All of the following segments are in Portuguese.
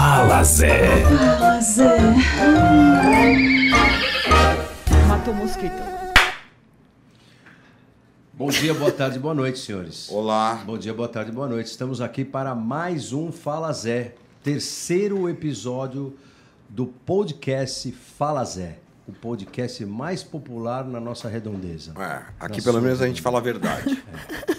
Fala Zé. Fala Zé. Matou mosquito. Bom dia, boa tarde, boa noite, senhores. Olá. Bom dia, boa tarde, boa noite. Estamos aqui para mais um Fala Zé, terceiro episódio do podcast Fala Zé, o podcast mais popular na nossa redondeza. É, aqui pelo menos a gente fala a verdade.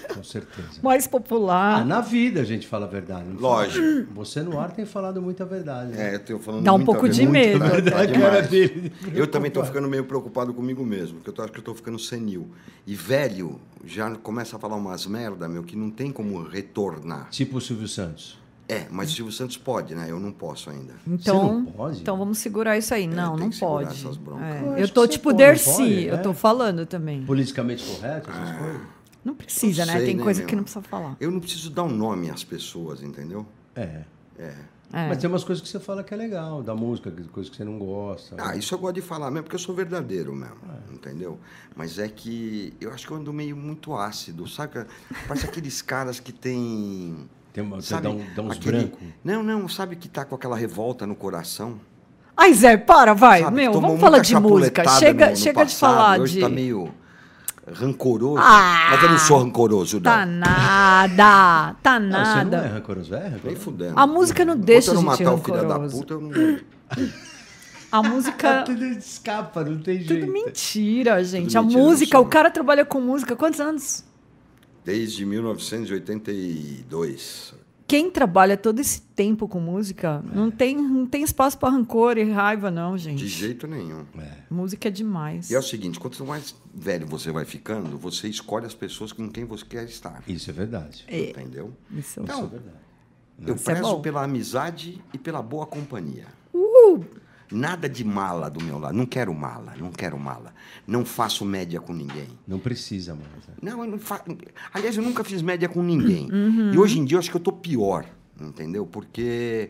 É, com certeza. Mais Ah, popular. na vida a gente fala a verdade. Lógico. fala? Você no ar tem falado muita verdade. né? É, eu tô falando Dá um pouco de medo. verdade cara dele. Eu também tô ficando meio preocupado comigo mesmo, porque eu tô, acho que eu tô ficando senil. E velho já começa a falar umas merda, meu, que não tem como retornar. Tipo o Silvio Santos. É, mas o Silvio Santos pode, né? Eu não posso ainda. Então, Você não pode? então vamos segurar isso aí. não, tem não segurar pode. essas broncas. É, Eu Eu, tô tipo pode, Dercy, não pode, eu tô é. falando também. Politicamente correto, essas coisas? Não precisa, Não né? sei, Tem né, coisa meu? que não precisa falar. Eu não preciso dar um nome às pessoas, entendeu? É. É. É. Mas tem umas coisas que você fala que é legal, da música, coisas que você não gosta. Ah, isso eu gosto de falar mesmo, porque eu sou verdadeiro mesmo, É. entendeu? Mas é que eu acho que eu ando meio muito ácido, sabe? Parece aqueles caras que tem... Tem uma, você Sabe, dá, um, dá uns aquele- brancos. Não, não, sabe que tá com aquela revolta no coração? Ai, Zé, para, vai. Sabe, Meu, vamos falar de música. Chega, no- no chega de falar hoje de. tá meio rancoroso. Ah! mas eu não sou rancoroso, Tá não. nada, tá Não, você não é nada. rancoroso, é Nem rancoroso? fudendo. A música não deixa a gente não matar o filho da rancoroso. puta, eu não... A música. Tudo escapa, não tem jeito. Tudo mentira, gente. a mentira, música, o cara trabalha com música há quantos anos? Desde 1982. Quem trabalha todo esse tempo com música não tem, não tem espaço para rancor e raiva, não, gente. De jeito nenhum. Música é demais. E é o seguinte, quanto mais velho você vai ficando, você escolhe as pessoas com quem você quer estar. Isso é verdade. É, Entendeu? isso. Isso é Então, verdade. eu Isso é prezo pela amizade e pela boa companhia. Uh! Nada de mala do meu lado. Não quero mala, não quero mala. Não faço média com ninguém. Não precisa mais. né? Não, eu não fa... Aliás, eu nunca fiz média com ninguém. Uhum. E hoje em dia eu acho que eu tô pior, entendeu? Porque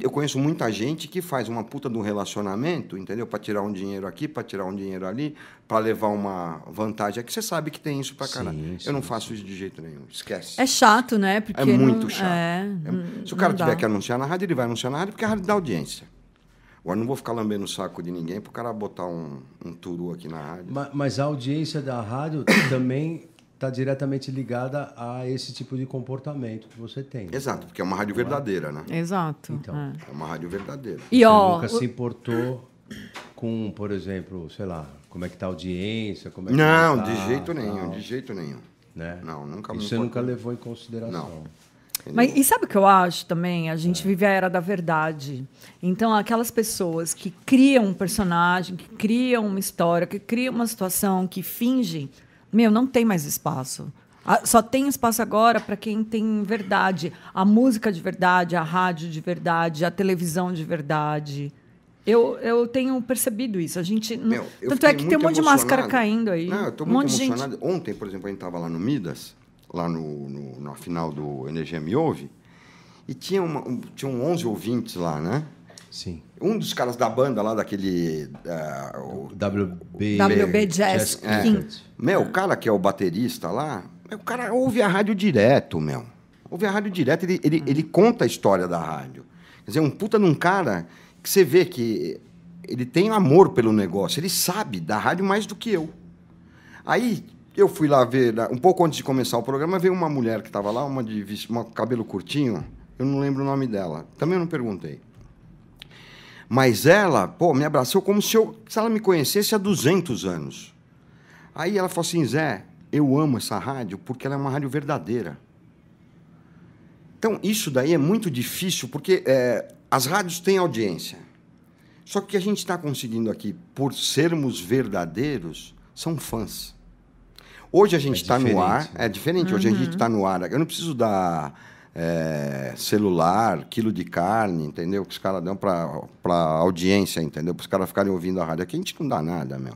eu conheço muita gente que faz uma puta de um relacionamento, entendeu? Para tirar um dinheiro aqui, para tirar um dinheiro ali, para levar uma vantagem aqui. Você sabe que tem isso pra caralho. Sim, eu não sim, faço isso de jeito nenhum. Esquece. É chato, né? Porque É muito não- chato. é, É- Se o cara dá. tiver que anunciar na rádio, ele vai anunciar na rádio porque a rádio dá audiência. Agora, não vou ficar lambendo o saco de ninguém pro cara botar um, um turu aqui na rádio. Ma- Mas a audiência da rádio também está diretamente ligada a esse tipo de comportamento que você tem. Exato, porque é uma rádio verdadeira, né? Exato. Então. é. É uma rádio verdadeira. E Você ó, nunca o- se importou com, por exemplo, sei lá, como é que tá a audiência, como é que Não, tá, de jeito tal, nenhum, de jeito nenhum. né? Não, nunca me Isso você nunca levou em consideração. Mas e sabe o que eu acho também? A gente vive a era da verdade. Então, aquelas pessoas que criam um personagem, que criam uma história, que criam uma situação, que fingem, meu, não tem mais espaço. Só tem espaço agora para quem tem verdade. A música de verdade, a rádio de verdade, a televisão de verdade. Eu, eu tenho percebido isso. A gente. Meu, eu Tanto é que tem um monte de máscara emocionado. caindo aí. Não, eu tô um muito de gente. emocionado. Ontem, por exemplo, a gente estava lá no Midas, lá no, no- na final do Energia Me Ouve, e tinha, uma, um, tinham 11 ouvintes lá, né? Sim. Um dos caras da banda lá, daquele... ah, o- WB, WB Jazz é, King. meu, o cara que é o baterista lá, o cara ouve a rádio direto, meu. Ouve a rádio direto, ele, ele, ele conta a história da rádio. Quer dizer, um puta de um cara que você vê que ele tem amor pelo negócio, ele sabe da rádio mais do que eu. Aí eu fui lá ver, um pouco antes de começar o programa, veio uma mulher que estava lá, uma de uma cabelo curtinho, eu não lembro o nome dela, também não perguntei. Mas ela, pô, me abraçou como se, eu, se ela me conhecesse há 200 anos. Aí ela falou assim, Zé, eu amo essa rádio porque ela é uma rádio verdadeira. Então, isso daí é muito difícil, porque é, as rádios têm audiência. Só que o que a gente está conseguindo aqui, por sermos verdadeiros, são fãs. Hoje a gente É está no ar, né? é diferente, hoje a gente está no ar. Eu não preciso dar é, celular, quilo de carne, entendeu? Que os caras dão para a audiência, entendeu? Para os caras ficarem ouvindo a rádio. Aqui a gente não dá nada, meu.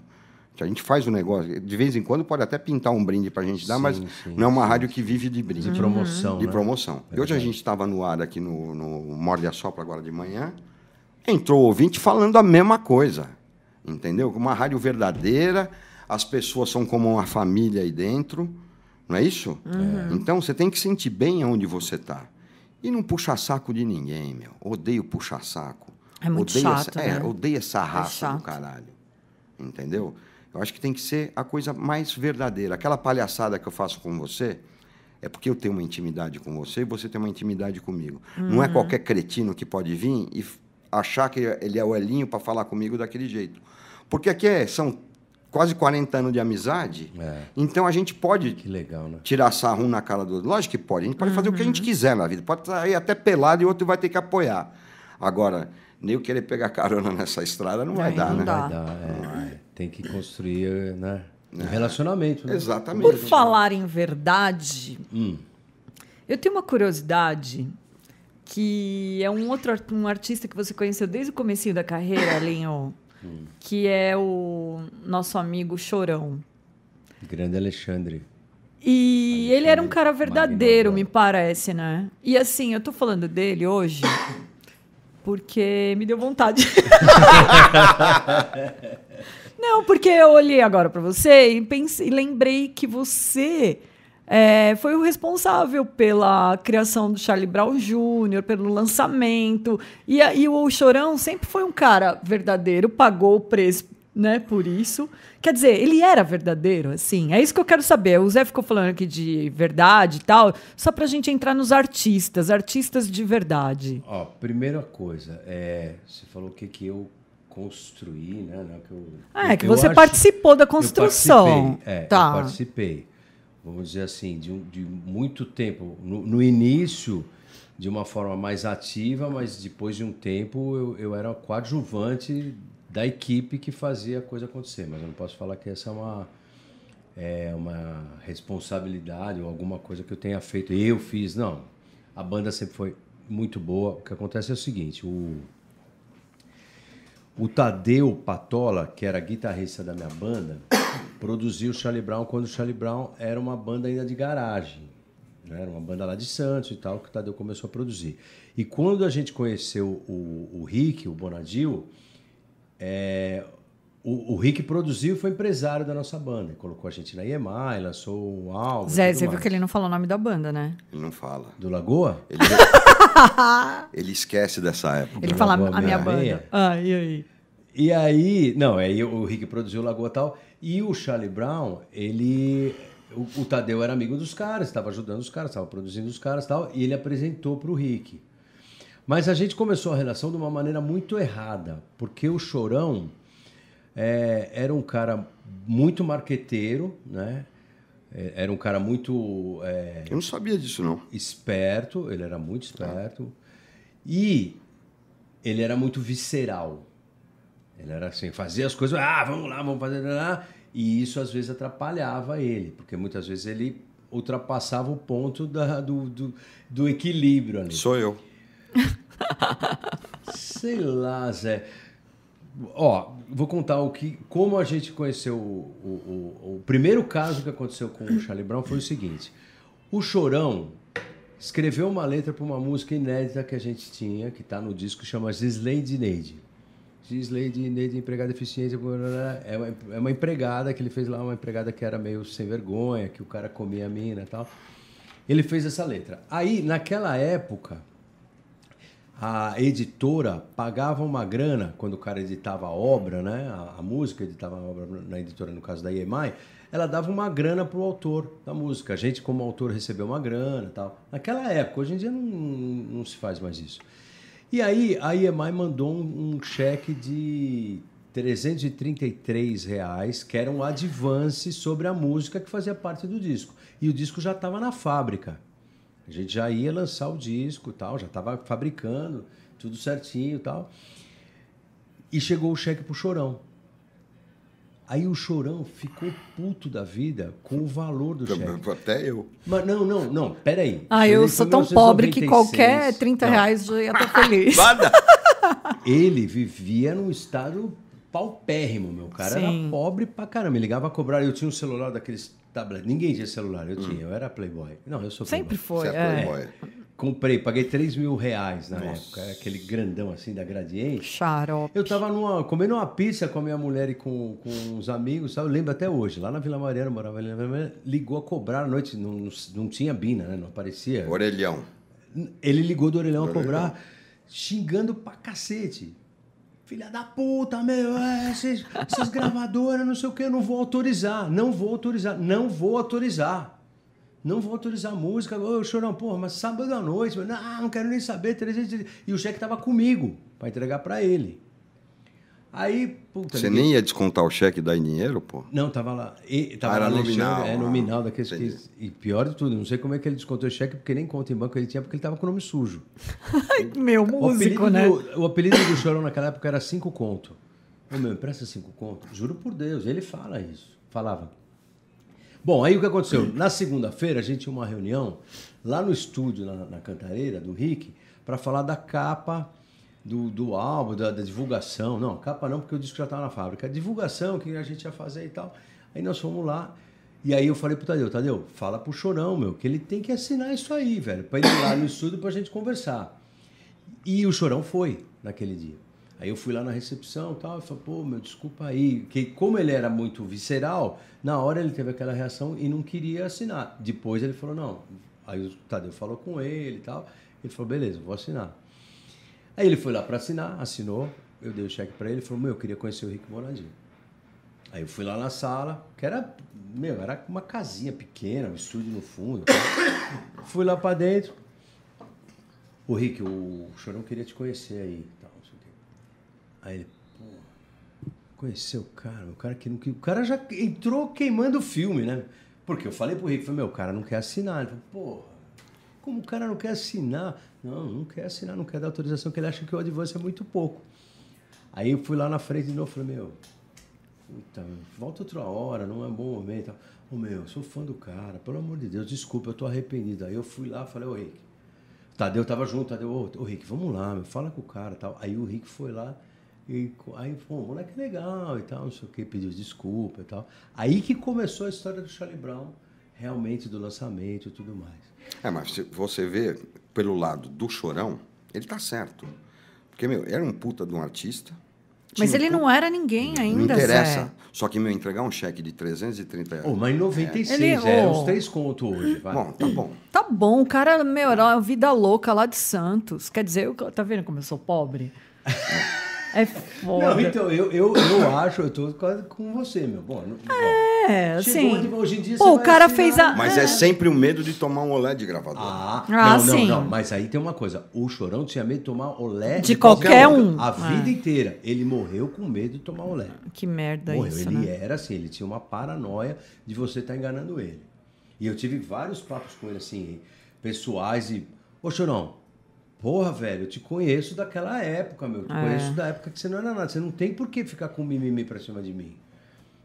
A gente faz o negócio. De vez em quando pode até pintar um brinde para a gente dar, Sim, mas sim, não é uma sim, rádio que vive de brinde. De promoção, De né? promoção. É e hoje a gente estava no ar aqui no, no Morde a Sopra agora de manhã. Entrou o ouvinte falando a mesma coisa. Entendeu? Uma rádio verdadeira, as pessoas são como uma família aí dentro. Não é isso? Então você tem que sentir bem aonde você está. E não puxa saco de ninguém, meu. Odeio puxar saco. É muito odeio chato, essa, É, né? odeio essa É raça do chato. caralho. Entendeu? Eu acho que tem que ser a coisa mais verdadeira. Aquela palhaçada que eu faço com você é porque eu tenho uma intimidade com você e você tem uma intimidade comigo. Não Uhum. é qualquer cretino que pode vir e achar que ele é o Elinho para falar comigo daquele jeito. Porque aqui é- são quase 40 anos de amizade, É. então a gente pode Que legal, né? tirar sarro um na cara do outro. Lógico que pode. A gente pode fazer o que a Uhum. gente quiser na vida. Pode sair até pelado e o outro vai ter que apoiar. Agora, nem eu querer pegar carona nessa estrada não vai dar, não né? dá. Vai dar, é. Tem que construir, né? Um relacionamento, né? Exatamente. Por falar em verdade, Hum. eu tenho uma curiosidade que é um outro um artista que você conheceu desde o comecinho da carreira, Alinho, que é o nosso amigo Chorão. Grande Alexandre. E ele era um cara verdadeiro, me parece, né? E assim, eu tô falando dele hoje porque me deu vontade. Não, porque eu olhei agora para você e pensei, e lembrei que você é, foi o responsável pela criação do Charlie Brown Jr., pelo lançamento. E, a- e o Chorão sempre foi um cara verdadeiro, pagou o preço né, por isso. Quer dizer, ele era verdadeiro, assim. É isso que eu quero saber. O Zé ficou falando aqui de verdade e tal, só pra gente entrar nos artistas, artistas de verdade. Ó, primeira coisa, é, você falou o que, que eu construí, né? Não, que eu, Ah, é que eu você acho- participou da eu construção. participei, é, tá. eu participei. Vamos dizer assim, de, de muito tempo. No, no início, de uma forma mais ativa, mas depois de um tempo eu, eu era coadjuvante da equipe que fazia a coisa acontecer. Mas eu não posso falar que essa é uma, é uma responsabilidade ou alguma coisa que eu tenha feito. Eu fiz, não. A banda sempre foi muito boa. O que acontece é o seguinte, o, o Tadeu Patola, que era guitarrista da minha banda, produziu o Charlie Brown quando o Charlie Brown era uma banda ainda de garagem. né? Era uma banda lá de Santos e tal, que o Tadeu começou a produzir. E quando a gente conheceu o, o Rick, o Bonadil, é, o, o Rick produziu e foi empresário da nossa banda. Ele colocou a gente na EMI, lançou um álbum. Zé, tudo você viu mais. que ele não falou o nome da banda, né? Ele não fala. Do Lagoa? Ele, ele esquece dessa época. Ele fala a minha banda. Ah, e aí? E aí, não, aí o Rick produziu o Lagoa tal. E o Charlie Brown, ele. O, o Tadeu era amigo dos caras, estava ajudando os caras, estava produzindo os caras tal. E ele apresentou para o Rick. Mas a gente começou a relação de uma maneira muito errada, porque o Chorão é, era um cara muito marqueteiro, né? É, Era um cara muito é, Eu não sabia disso, não. esperto, ele era muito esperto. E ele era muito visceral. Ele era assim, fazia as coisas, ah, vamos lá, vamos fazer. lá", E isso às vezes atrapalhava ele, porque muitas vezes ele ultrapassava o ponto da- do, do, do equilíbrio ali. Sou eu. Sei lá, Zé. Ó, vou contar o que, como a gente conheceu o, o, o, o primeiro caso que aconteceu com o Charlie Brown foi o seguinte: o Chorão escreveu uma letra para uma música inédita que a gente tinha, que está no disco, chama Gislade Neide. Gislade Neide, empregada deficiente, é uma, é uma empregada que ele fez lá, uma empregada que era meio sem vergonha, que o cara comia a mina e tal. Ele fez essa letra. Aí, naquela época, a editora pagava uma grana quando o cara editava a obra, né? A, a música editava a obra na editora, no caso da EMI, ela dava uma grana pro autor da música. A gente, como autor, recebeu uma grana tal. Naquela época, hoje em dia não, não se faz mais isso. E aí a EMI mandou um, um cheque de 333 reais, que era um advance sobre a música que fazia parte do disco. E o disco já estava na fábrica. A gente já ia lançar o disco tal, já estava fabricando, tudo certinho e tal. E chegou o cheque pro Chorão. Aí o Chorão ficou puto da vida com o valor do cheque. Até eu. Mas não, não, não, peraí. Ah, eu aí sou tão pobre que 1996. qualquer 30 Não, reais já ia estar feliz. Nada. Ele vivia num estado paupérrimo, meu. Cara Sim. era pobre pra caramba. Me ligava a cobrar. Eu tinha um celular daqueles tablet. Ninguém tinha celular, eu tinha. Eu era playboy. Não, eu sou Sempre playboy. foi. Você é É. playboy. Comprei, paguei 3 mil reais na Nossa. época. Aquele grandão assim da Gradiente. Xarope. Eu tava numa, comendo uma pizza com a minha mulher e com, com uns amigos, sabe? Eu lembro até hoje. Lá na Vila Mariana, morava ali na Vila Mariana, ligou a cobrar à noite. Não, não, não tinha Bina, né? Não aparecia. Orelhão. Ele ligou do orelhão a cobrar, xingando pra cacete. Filha da puta, meu, é, esses- essas gravadoras, não sei o que, eu não vou autorizar, não vou autorizar, não vou autorizar. Não vou autorizar música. Ô, chorão, porra, mas sábado à noite, não, não quero nem saber. 300... E o cheque tava comigo, pra entregar pra ele. Aí, puta, Você ninguém- nem ia descontar o cheque e dar em dinheiro, pô? não, tava lá. E, tava Ah, era nominal, É ah, nominal daqueles que. E pior de tudo, não sei como é que ele descontou o cheque, porque nem conta em banco ele tinha, porque ele tava com o nome sujo. Meu O músico, né? do, o apelido do Chorão naquela época era cinco conto. Ô meu, empresta cinco conto? Juro por Deus, ele fala isso. Falava. Bom, aí o que aconteceu? Na segunda-feira a gente tinha uma reunião lá no estúdio, na, na Cantareira, do Rick, para falar da capa do, do álbum, da, da divulgação. Não, capa não, porque o disco já estava na fábrica. A divulgação que a gente ia fazer e tal. Aí nós fomos lá. E aí eu falei pro Tadeu, Tadeu, fala pro Chorão, meu, que ele tem que assinar isso aí, velho, para ele ir lá no estúdio pra gente conversar. E o Chorão foi naquele dia. Aí eu fui lá na recepção e tal, e falei, pô, meu, desculpa aí. Que como ele era muito visceral, na hora ele teve aquela reação e não queria assinar. Depois ele falou, não. Aí o Tadeu falou com ele e tal. Ele falou, beleza, vou assinar. Aí ele foi lá para assinar, assinou, eu dei o cheque para ele, falou, meu, eu queria conhecer o Rick Morandinho. Aí eu fui lá na sala, que era, meu, era uma casinha pequena, um estúdio no fundo. fui lá para dentro. O Rick, o Chorão queria te conhecer aí, tal. Aí ele, conheceu o cara, o cara que não o cara já entrou queimando o filme, né? Porque eu falei pro Rick, falei, meu, o cara não quer assinar. Ele falou, porra, como o cara não quer assinar? Não, não quer assinar, não quer dar autorização, porque ele acha que o advance é muito pouco. Aí eu fui lá na frente de novo, falei, meu, puta, volta outra hora, não é um bom momento. Ô, meu, sou fã do cara, pelo amor de Deus, desculpa, eu tô arrependido. Aí eu fui lá, falei, ô, Rick, Tadeu tava junto, Tadeu, ô, ô Rick, vamos lá, meu, fala com o cara e tal. Aí o Rick foi lá e aí, pô, moleque legal e tal, não sei o que, pediu desculpa e tal. Aí que começou a história do Charlie Brown, realmente do lançamento e tudo mais. É, mas se você vê pelo lado do Chorão, ele tá certo. Porque, meu, era um puta de um artista. Mas um ele puta- não era ninguém Não ainda, interessa. Zé. Só que, meu, entregar um cheque de 330 Ô, mas em 96, Ele- é, ô. uns três contos hoje, vai. Bom, tá bom. Tá bom, o cara, meu, era uma vida louca lá de Santos. Quer dizer, eu, tá vendo como eu sou pobre? É foda. Não, então, eu, eu, eu acho, eu tô quase com você, meu. Bom. É, Chegou assim. onde hoje em dia Pô, você o cara assinar. fez a. Mas é sempre o medo de tomar um olé de gravador. Ah, Ah, não, não, sim. não. Mas aí tem uma coisa. O Chorão tinha medo de tomar olé De qualquer boca um. A vida É. inteira. Ele morreu com medo de tomar olé. Que merda Morreu. isso, ele né? era assim, ele tinha uma paranoia de você estar enganando ele. E eu tive vários papos com ele, assim, pessoais e. Ô, Chorão, porra, velho, eu te conheço daquela época, meu. Eu te É. conheço da época que você não era nada. Você não tem por que ficar com mimimi pra cima de mim.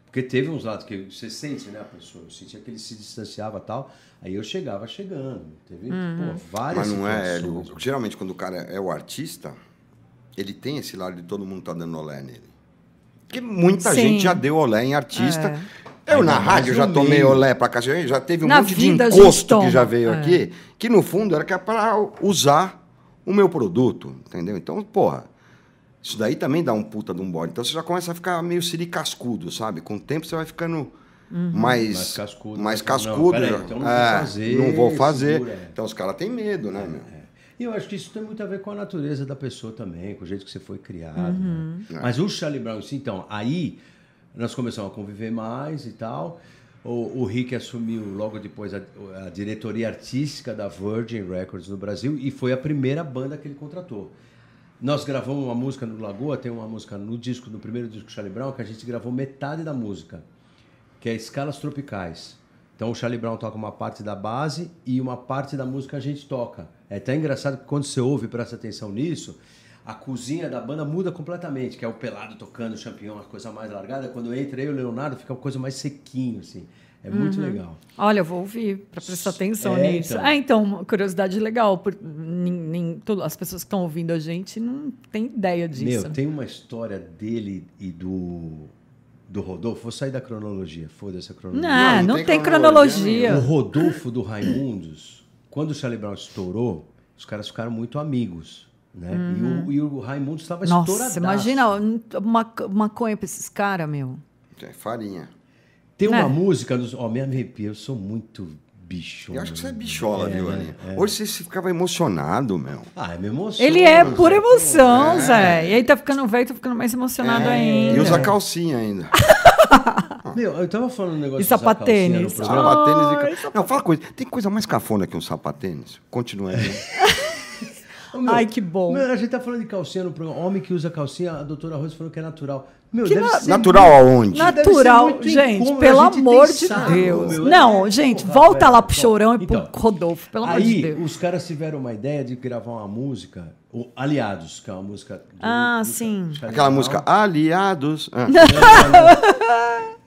Porque teve uns lados que você sente, né, a pessoa? Eu sentia que ele se distanciava e tal. Aí eu chegava chegando. Teve Uhum. pô, várias Mas não é. Hélio. Geralmente, quando o cara é o artista, ele tem esse lado de todo mundo tá dando olé nele. Porque muita Sim. gente já deu olé em artista. É. Eu Ainda na rádio já tomei meio. olé pra cacete. Já teve um Na monte de encosto que já veio é. aqui, que no fundo era que é para usar o meu produto, entendeu? Então, porra, isso daí também dá um puta de um bode. Então você já começa a ficar meio siricascudo, sabe? Com o tempo você vai ficando Uhum. mais, Mais cascudo. mais Não, cascudo. peraí, já. então não vou É, fazer, não vou fazer. segura, é. Então os caras têm medo, né, meu? E eu acho que isso tem muito a ver com a natureza da pessoa também, com o jeito que você foi criado. Uhum. né? Mas o Charlie Brown, então, aí nós começamos a conviver mais e tal. O, o Rick assumiu logo depois a, a diretoria artística da Virgin Records no Brasil e foi a primeira banda que ele contratou. Nós gravamos uma música no Lagoa, tem uma música no disco, no primeiro disco do Charlie Brown, que a gente gravou metade da música, que é Escalas Tropicais. Então o Charlie Brown toca uma parte da base e uma parte da música a gente toca. É até engraçado que quando você ouve presta atenção nisso, a cozinha da banda muda completamente, que é o pelado tocando o champignon, uma coisa mais largada. Quando entra eu e o Leonardo, fica uma coisa mais sequinho, assim. É muito legal. Olha, eu vou ouvir para prestar atenção É, nisso. então. Ah, então, uma curiosidade legal. Por, nem, nem- as pessoas que estão ouvindo a gente não têm ideia disso. Meu, tem uma história dele e do, do Rodolfo. Vou sair da cronologia, foda-se a cronologia. Não, Não, não, tem, tem cronologia. O Rodolfo do Raimundos, quando o Charlie Brown estourou, os caras ficaram muito amigos. Né? E, o, e o Raimundos estava Uhum. Nossa, estouradaço. imagina uma maconha pra esses caras, meu. É farinha. Tem uma É. música, dos... ó, me arrepia, eu sou muito bicho. Eu acho que você é bichola, É, viu, né? Aninha? É. Hoje você ficava emocionado, meu. Ah, me emociona. Ele é pura Zé. emoção, Zé. E aí tá ficando velho, tá ficando mais emocionado É, ainda. E usa calcinha ainda. Meu, eu tava falando um negócio E sapatênis. calcinha. Sapatênis e Ai. Não, fala coisa. Tem coisa mais cafona que um sapatênis? Continua aí. Ô, meu, Ai, que bom. Meu, a gente tá falando de calcinha no programa. Homem que usa calcinha, a doutora Rose falou que é natural. Meu, Que deve na- ser Natural aonde? Na- deve ser Natural, muito gente, incômodo, pelo gente amor de saco, Deus. meu. Não, É, gente, porra, volta velho. lá pro chorão e então, pro Rodolfo, pelo amor de Aí, Deus. os caras tiveram uma ideia de gravar uma música, o Aliados, que é uma música. do- Ah, do- sim. Charlie Aquela música Aliados. Ah.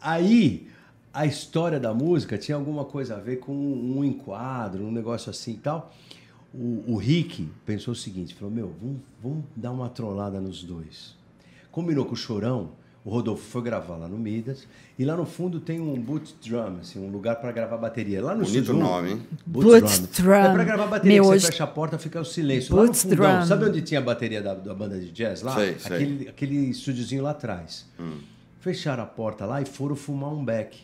Aí, a história da música tinha alguma coisa a ver com um enquadro, um negócio assim e tal. O, o Rick pensou o seguinte: falou, meu, vamos, vamos dar uma trollada nos dois. Combinou com o Chorão, o Rodolfo foi gravar lá no Midas, e lá no fundo tem um boot drum, assim, um lugar para gravar bateria. Lá no Bonito estúdio, nome, hein? Boot drum. É para gravar bateria, Meu, que hoje- você fecha a porta, fica o silêncio. Lá no Boot fundão, drum. sabe onde tinha a bateria da, da banda de jazz? Lá? Sei, sei. Aquele, aquele estúdiozinho lá atrás. Fecharam a porta lá e foram fumar um beck.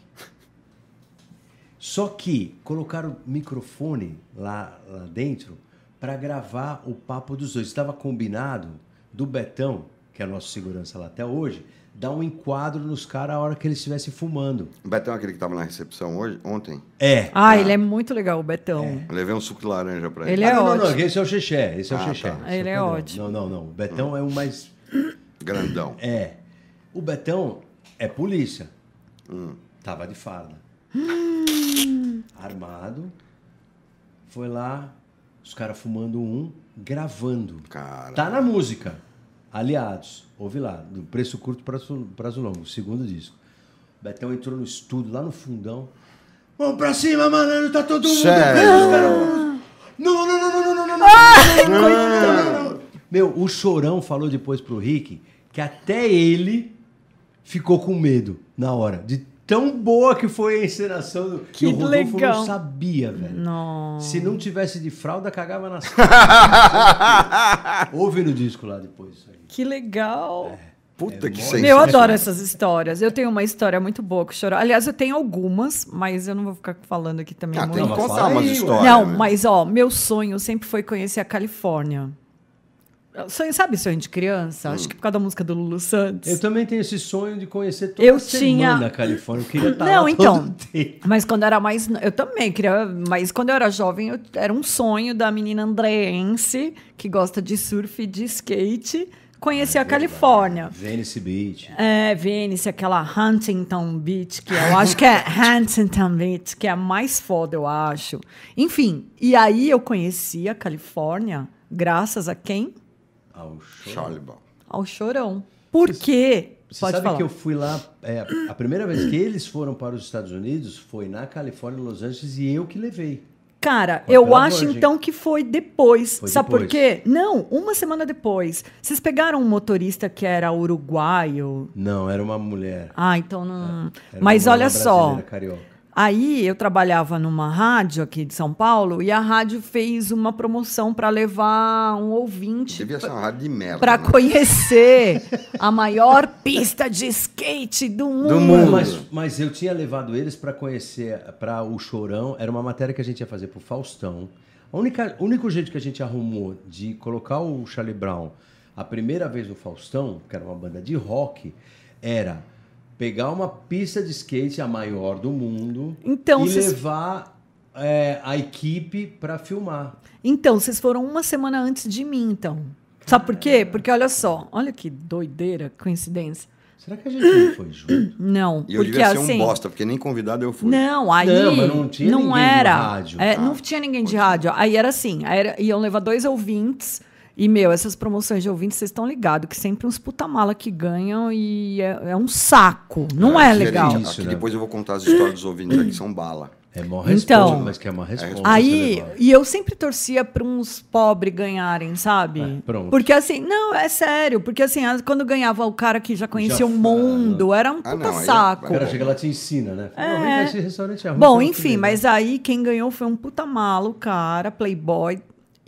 Só que colocaram o microfone lá, lá dentro para gravar o papo dos dois. Estava combinado do Betão, que é nosso segurança lá até hoje, dar um enquadro nos caras a hora que eles estivessem fumando. O Betão é aquele que tava na recepção hoje, ontem. É. Ah, ele é muito legal, o Betão. Eu levei um suco de laranja pra ele. Ele é Ah, não, não, não, ótimo. esse é o Xexé. Esse é o Ah, Xexé. tá. Ele o é Pedrão. ótimo. Não, não, não. O Betão é o mais. Grandão. É. O Betão é polícia. Hum. Tava de farda. Armado. Foi lá, os caras fumando um, gravando. Cara. Tá na música. Aliados. Ouve lá, do preço curto prazo, prazo longo, segundo disco. Betão entrou no estúdio, lá no fundão. Vamos pra cima, malandro, tá todo mundo. Sério? os caras- Não, não, não, não, não, não, não, não, não, não, não. Meu, o Chorão falou depois pro Rick que até ele ficou com medo na hora. De tão boa que foi a encenação. do- Que e o Rodolfo legal. não sabia, velho. Não. Se não tivesse de fralda, cagava na sala. Ouve no disco lá depois isso aí. Que legal. Puta que mó- sensacional. Meu, eu adoro essas histórias. Eu tenho uma história muito boa com o Chorão. Aliás, eu tenho algumas, mas eu não vou ficar falando aqui também Ah, muito. tem que contar umas histórias. Não, né? mas ó, meu sonho sempre foi conhecer a Califórnia. Sonho, sabe sonho de criança? Acho que por causa da música do Lulu Santos. Eu também tenho esse sonho de conhecer toda Eu semana tinha- a Califórnia. Eu queria estar Não, lá então. Mas quando eu era mais. Eu também queria. Mas quando eu era jovem, eu- era um sonho da menina andreense que gosta de surf e de skate conhecer a Califórnia. Venice Beach. É, Venice, aquela Huntington Beach, que eu acho que é Huntington Beach, que é a mais foda, eu acho. Enfim, e aí eu conheci a Califórnia graças a quem? Ao Brown. Ao Chorão. Por quê? Você Pode sabe falar. que eu fui lá, é, a primeira vez que eles foram para os Estados Unidos foi na Califórnia, Los Angeles, e eu que levei. Cara, eu acho Virgin. então que foi depois. Foi Sabe por depois. quê? Não, uma semana depois. Vocês pegaram um motorista que era uruguaio? Não, era uma mulher. Ah, então não. Era Mas olha só. Carioca. Aí eu trabalhava numa rádio aqui de São Paulo e a rádio fez uma promoção para levar um ouvinte Devia ser uma rádio de merda. para né? conhecer a maior pista de skate do mundo. mundo. Mas, mas eu tinha levado eles para conhecer, para o Chorão. Era uma matéria que a gente ia fazer pro Faustão. A única, o único jeito que a gente arrumou de colocar o Charlie Brown a primeira vez no Faustão, que era uma banda de rock, era pegar uma pista de skate, a maior do mundo, Então, e vocês- levar é, a equipe para filmar. Então, vocês foram uma semana antes de mim, então. Sabe por quê? Porque olha só, olha que doideira, coincidência. Será que a gente não foi junto? Não, E eu porque devia ser assim. um bosta, porque nem convidado eu fui. Não, aí Não, mas não tinha ninguém de era. rádio. É, Ah, não tinha ninguém de rádio. Aí era assim, aí era- iam levar dois ouvintes. E, meu, essas promoções de ouvintes, vocês estão ligados que sempre uns puta mala que ganham e é, é um saco. Não é, diferente. legal. Isso, Aqui né? depois eu vou contar as histórias dos ouvintes aqui, são bala. É mó Então, responsa, mas que é uma resposta. Aí, legal. e eu sempre torcia para uns pobres ganharem, sabe? É, pronto. Porque assim, não, é sério, porque assim, as- quando ganhava o cara que já conhecia Já o fa- mundo, era um Ah, puta não, aí é- saco. O cara chega lá e te ensina, né? Fala, "Ó, vem cá, esse restaurante é Bom, fala, "Que enfim, legal." mas aí quem ganhou foi um puta malo, cara, playboy.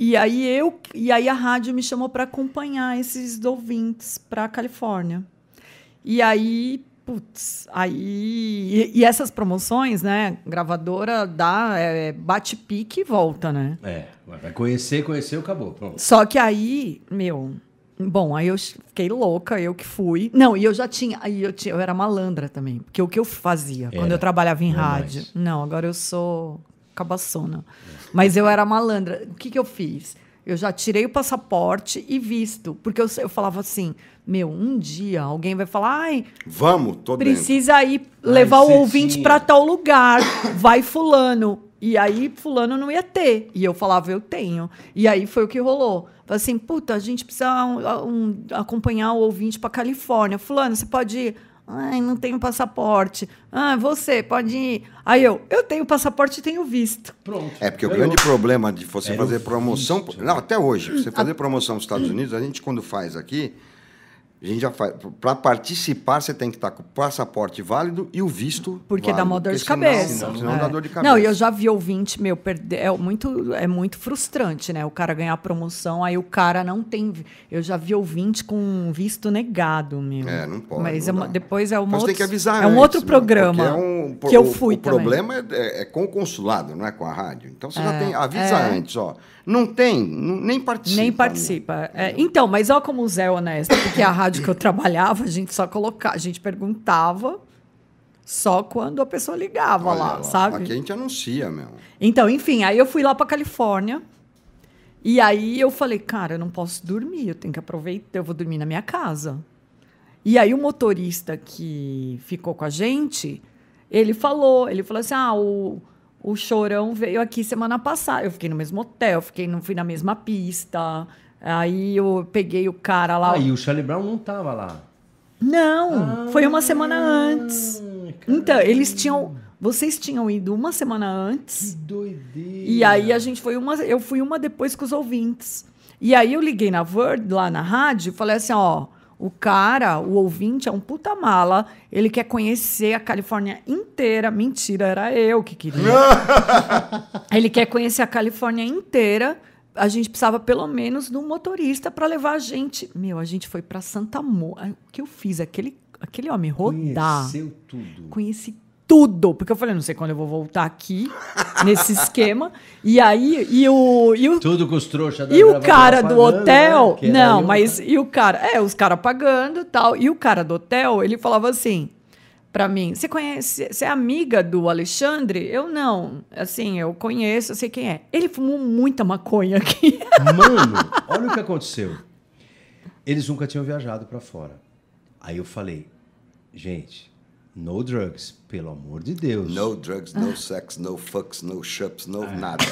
E aí eu e aí a rádio me chamou para acompanhar esses ouvintes para Califórnia. E aí, putz, aí. E, e essas promoções, né? Gravadora dá, é, bate pique e volta, né? É, vai conhecer, conheceu, acabou. Pronto. Só que aí, meu. Bom, aí eu fiquei louca, eu que fui. Não, e eu já tinha. Aí eu, tinha, eu era malandra também. Porque o que eu fazia Era, quando eu trabalhava em não rádio. mais. Não, agora eu sou cabaçona. Mas eu era malandra. O que, que eu fiz? Eu já tirei o passaporte e visto. Porque eu, eu falava assim: meu, um dia alguém vai falar, ai, Vamos, tô dentro. precisa ir levar o você ouvinte para tal lugar. Vai fulano. E aí fulano não ia ter. E eu falava, eu tenho. E aí foi o que rolou. Falei assim, puta, a gente precisa um- um- acompanhar o ouvinte para Califórnia. Fulano, você pode ir? Ai, não tenho passaporte. Ah, você pode ir. Aí eu, eu tenho passaporte e tenho visto. Pronto. É, porque o grande problema de você Era o fazer promoção. visto. Não, até hoje, você fazer promoção nos Estados Unidos, a gente quando faz aqui, a gente já faz. Para participar, você tem que estar com o passaporte válido e o visto. Porque dá válido, mó dor de cabeça. Senão, senão É. dá dor de cabeça. Não, e eu já vi ouvinte, meu, perder. É muito, é muito frustrante, né? O cara ganhar promoção, aí o cara não tem. Eu já vi ouvinte com visto negado, meu. É, não pode, Mas não é uma- dá. depois é uma Mas outra. tem que avisar É um antes, outro meu, programa é um- que eu o- fui O também. problema é, é com o consulado, não é com a rádio. Então você já É, tem. Avisa é. antes, ó. Não tem, nem participa. Nem né? participa. É, então, mas olha como o Zé é honesto, porque a rádio que eu trabalhava, a gente só colocava, a gente perguntava só quando a pessoa ligava Olha lá, sabe? Aqui a gente anuncia, meu. Então, enfim, aí eu fui lá para Califórnia. E aí eu falei, cara, eu não posso dormir, eu tenho que aproveitar, eu vou dormir na minha casa. E aí o motorista que ficou com a gente, ele falou, ele falou assim: "Ah, o, o Chorão veio aqui semana passada. Eu fiquei no mesmo hotel, fiquei não fui na mesma pista. Aí eu peguei o cara lá. Ah, e o Charlie Brown não tava lá. Não, foi uma semana antes. Ah, Então, eles tinham, vocês tinham ido uma semana antes. Que doideira. E aí a gente foi uma, eu fui uma depois com os ouvintes. E aí eu liguei na Word, lá na rádio, e falei assim, ó, o cara, o ouvinte é um puta mala, ele quer conhecer a Califórnia inteira. Mentira, era eu que queria. ele quer conhecer a Califórnia inteira. A gente precisava pelo menos de um motorista para levar a gente. Meu, a gente foi para Santa Mônica. O que eu fiz? Aquele, aquele homem rodar Conheceu tudo. conheci tudo, porque eu falei, não sei quando eu vou voltar aqui nesse esquema. E aí, e o, e o, Tudo com os trouxas da e o cara do pagando, hotel, né? Que era não, mas e o cara, é, os caras pagando, tal. E o cara do hotel, ele falava assim pra mim: "Você conhece, você é amiga do Alexandre?" Eu não. Assim, eu conheço, eu sei quem é. Ele fumou muita maconha aqui. Mano, olha o que aconteceu. Eles nunca tinham viajado pra fora. Aí eu falei, gente, no drugs, pelo amor de Deus. No drugs, no sex, no fucks, no shups, no É. nada.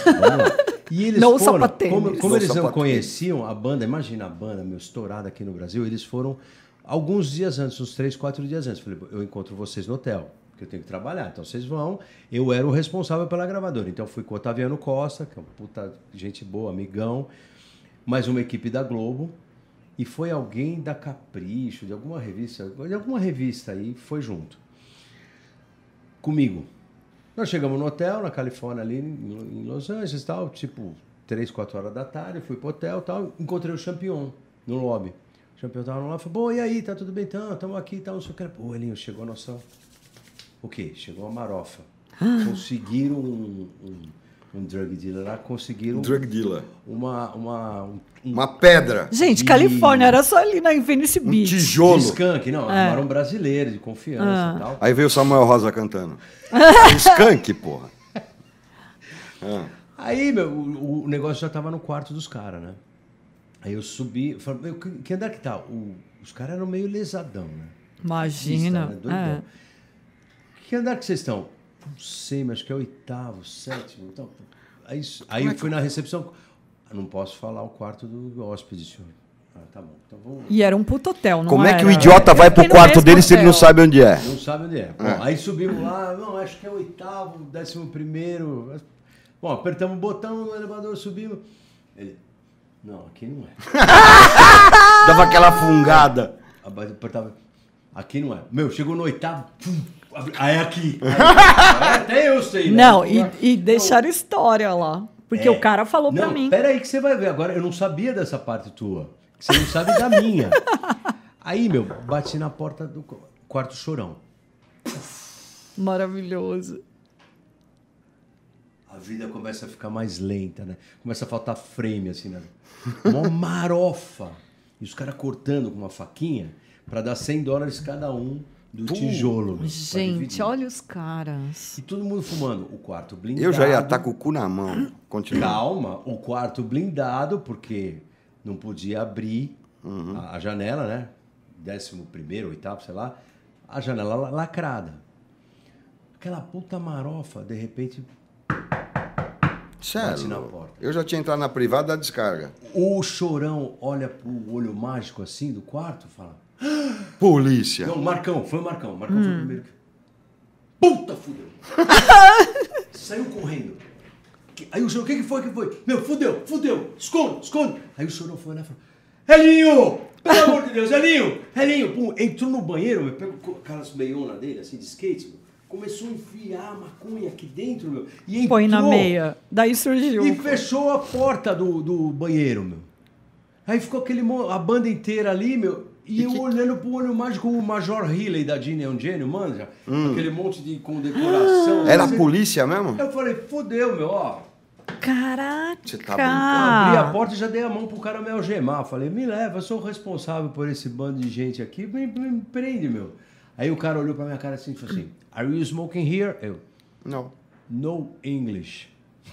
E eles No foram, sapatênis. como, como No eles não conheciam a banda, imagina a banda, meu, estourada aqui no Brasil, eles foram alguns dias antes, uns três, quatro dias antes. Falei, eu encontro vocês no hotel, porque eu tenho que trabalhar. Então vocês vão. Eu era o responsável pela gravadora. Então fui com o Otaviano Costa, que é um puta gente boa, amigão, mais uma equipe da Globo. E foi alguém da Capricho, de alguma revista, de alguma revista aí, foi junto. Comigo. Nós chegamos no hotel, na Califórnia, ali em Los Angeles tal, tipo, 3, 4 horas da tarde, fui pro hotel tal, encontrei o Champion no lobby. O Champion tava lá, falou, bom, e aí, tá tudo bem? Então, estamos aqui e tal, não sei o que. Pô, Elinho, chegou a nossa... O quê? Chegou a marofa. Conseguiram um, um, um drug dealer lá, conseguiram Drug dealer. uma... uma um, um Uma pedra. Gente, E- Califórnia era só ali na Venice Um Beach. tijolo. skunk, não, É. um brasileiro de confiança e tal. Aí veio o Samuel Rosa cantando. Skunk, porra. Ah. Aí, meu, o, o negócio já tava no quarto dos caras, né? Aí eu subi, falei, meu, que, que andar que tá? O- os caras eram meio lesadão, né? Imagina. Artista, né? Doidão. é. Que andar que vocês estão? Não sei, mas acho que é oitavo, sétimo. Então, aí aí é eu fui na recepção. "Ah, Não posso falar o quarto do hóspede, senhor. Ah, tá bom. Então vamos. E era um puto hotel, não Como é que o era? idiota vai pro quarto dele se ele não hotel. sabe onde é? Não sabe onde é. Bom, aí subimos lá, não, acho que é oitavo, décimo primeiro. Bom, apertamos o botão no elevador, subimos. Ele, não, aqui não é. Dava aquela fungada. Apertava, aqui não é. Meu, chegou no oitavo, pum, aí é aqui. Até eu sei. né? Não, e, e deixaram história lá. Porque É. o cara falou pra Não, mim. Pera aí que você vai ver. Agora, eu não sabia dessa parte tua. Você não sabe da minha. Aí, meu, bati na porta do qu- quarto chorão. Maravilhoso. A vida começa a ficar mais lenta, né? Começa a faltar frame, assim, né? Uma marofa. E os caras cortando com uma faquinha para dar 100 dólares cada um do tijolo. meu, pra Gente, olha os caras. E todo mundo fumando. O quarto blindado. Eu já ia estar com o cu na mão. Continua. Calma, o quarto blindado, porque não podia abrir a, a janela, né? Décimo primeiro, oitavo, sei lá. A janela la- lacrada. Aquela puta marofa, de repente, Bate na Sério. porta. Eu já tinha entrado na privada da descarga. o chorão olha pro olho mágico assim do quarto e fala. Polícia. Não, Marcão, foi o Marcão. Marcão foi o primeiro que. Puta, fudeu! Saiu correndo. Aí o chorão, o que, que foi? Que foi? Meu, fudeu, fudeu, esconde, esconde. Aí o chorão foi lá e falou: Elinho! Pelo amor de Deus, Elinho! Elinho! Pum, entrou no banheiro, meu, pegou aquelas meionas dele, assim, de skate, meu, começou a enfiar a maconha aqui dentro, meu. E entrou, Põe na meia. Daí surgiu. E fechou a porta do, do banheiro, meu. Aí ficou aquele, mo- a banda inteira ali, meu. E, eu olhando pro olho mágico, o Major Healy da Gene é um gênio, manja. Aquele monte de condecoração. Era a polícia mesmo? Eu falei, fodeu, meu, ó. Caraca. Você tá Eu abri a porta e já dei a mão pro cara me algemar. Falei, me leva, eu sou o responsável por esse bando de gente aqui, me, me prende, meu. Aí o cara olhou pra minha cara assim e falou assim: Are you smoking here? Eu, Não. no English.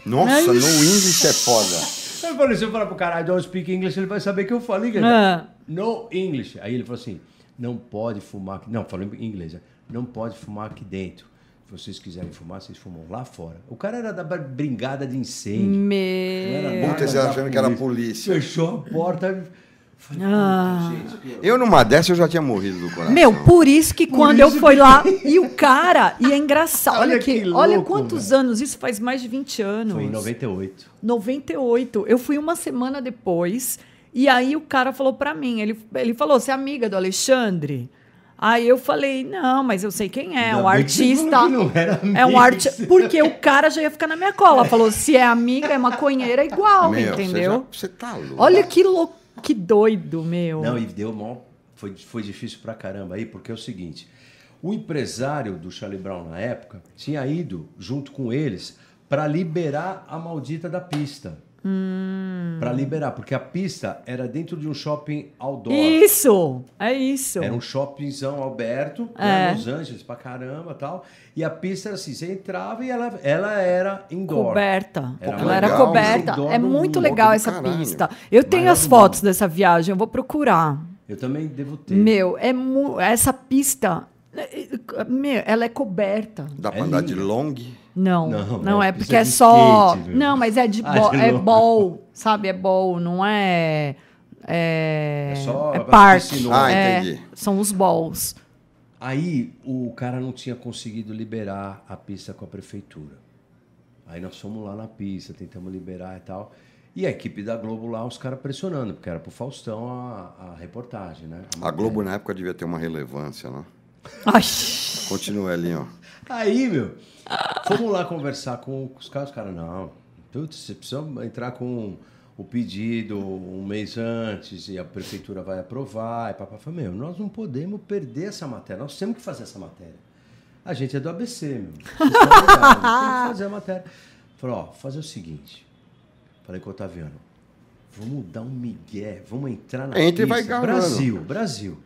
Nossa, no English é foda. Eu falei, se eu falar pro cara, I don't speak English, ele vai saber que eu falei que Ah. No English. Aí ele falou assim, não pode fumar aqui. Não, falou em inglês. né? Não pode fumar aqui dentro. Se vocês quiserem fumar, vocês fumam lá fora. O cara era da brigada de incêndio. Não era Meu. Puta, achando que era polícia. Fechou a porta. Falei, Ah. Eu numa dessa eu já tinha morrido do coração. Meu, por isso que quando eu isso fui que- lá e o cara, e é engraçado, olha, Olha que, que olha louco, quantos velho. anos, isso faz mais de 20 anos. Foi em 98. 98. Eu fui uma semana depois e aí o cara falou pra mim, ele, ele falou, você é amiga do Alexandre? Aí eu falei, não, mas eu sei quem é, Ainda um artista. falou que não era É um artista. Porque o cara já ia ficar na minha cola. Falou, se é amiga, é maconheira, é igual, Meu, entendeu? Você, já, você tá louco. Olha que louco, que doido, meu. Não, e deu mó. Foi, foi difícil pra caramba aí, porque é o seguinte: o empresário do Charlie Brown na época tinha ido junto com eles para liberar a maldita da pista. Hum. Pra liberar, porque a pista era dentro de um shopping outdoor. Isso, é isso. Era um shoppingzão aberto, É. né, Los Angeles pra caramba tal. E a pista era assim, você entrava e ela, ela era indoor. Coberta. Era Ela era coberta. É muito mundo, legal essa caralho. pista. Eu tenho Maior as fotos mundo. dessa viagem, eu vou procurar. Eu também devo ter. Meu, é essa pista, meu, ela é coberta. Dá pra É andar de long? Não, Não, não, é é porque é de só. skate, não, mas é de, Ah, bo- de é ball, sabe? É ball, não é. É, É só é a parque. piscinona. Ah, é, entendi. São os balls. Aí o cara não tinha conseguido liberar a pista com a prefeitura. Aí nós fomos lá na pista, tentamos liberar e tal. E a equipe da Globo lá, os caras pressionando, porque era pro Faustão a, a reportagem, né? A Globo na época devia ter uma relevância, né? Ai, Continua ali, ó. Aí, meu, fomos lá conversar com os caras. Os caras, não, putz, você precisa entrar com o pedido um mês antes e a prefeitura vai aprovar. E papai falou, meu, nós não podemos perder essa matéria, nós temos que fazer essa matéria. A gente é do ABC, meu. Ligados, Tem que fazer a matéria. Falei, ó, fazer o seguinte. Falei com o Otaviano, vamos dar um migué, vamos entrar na Entre e vai pista. gravando. Brasil, Brasil.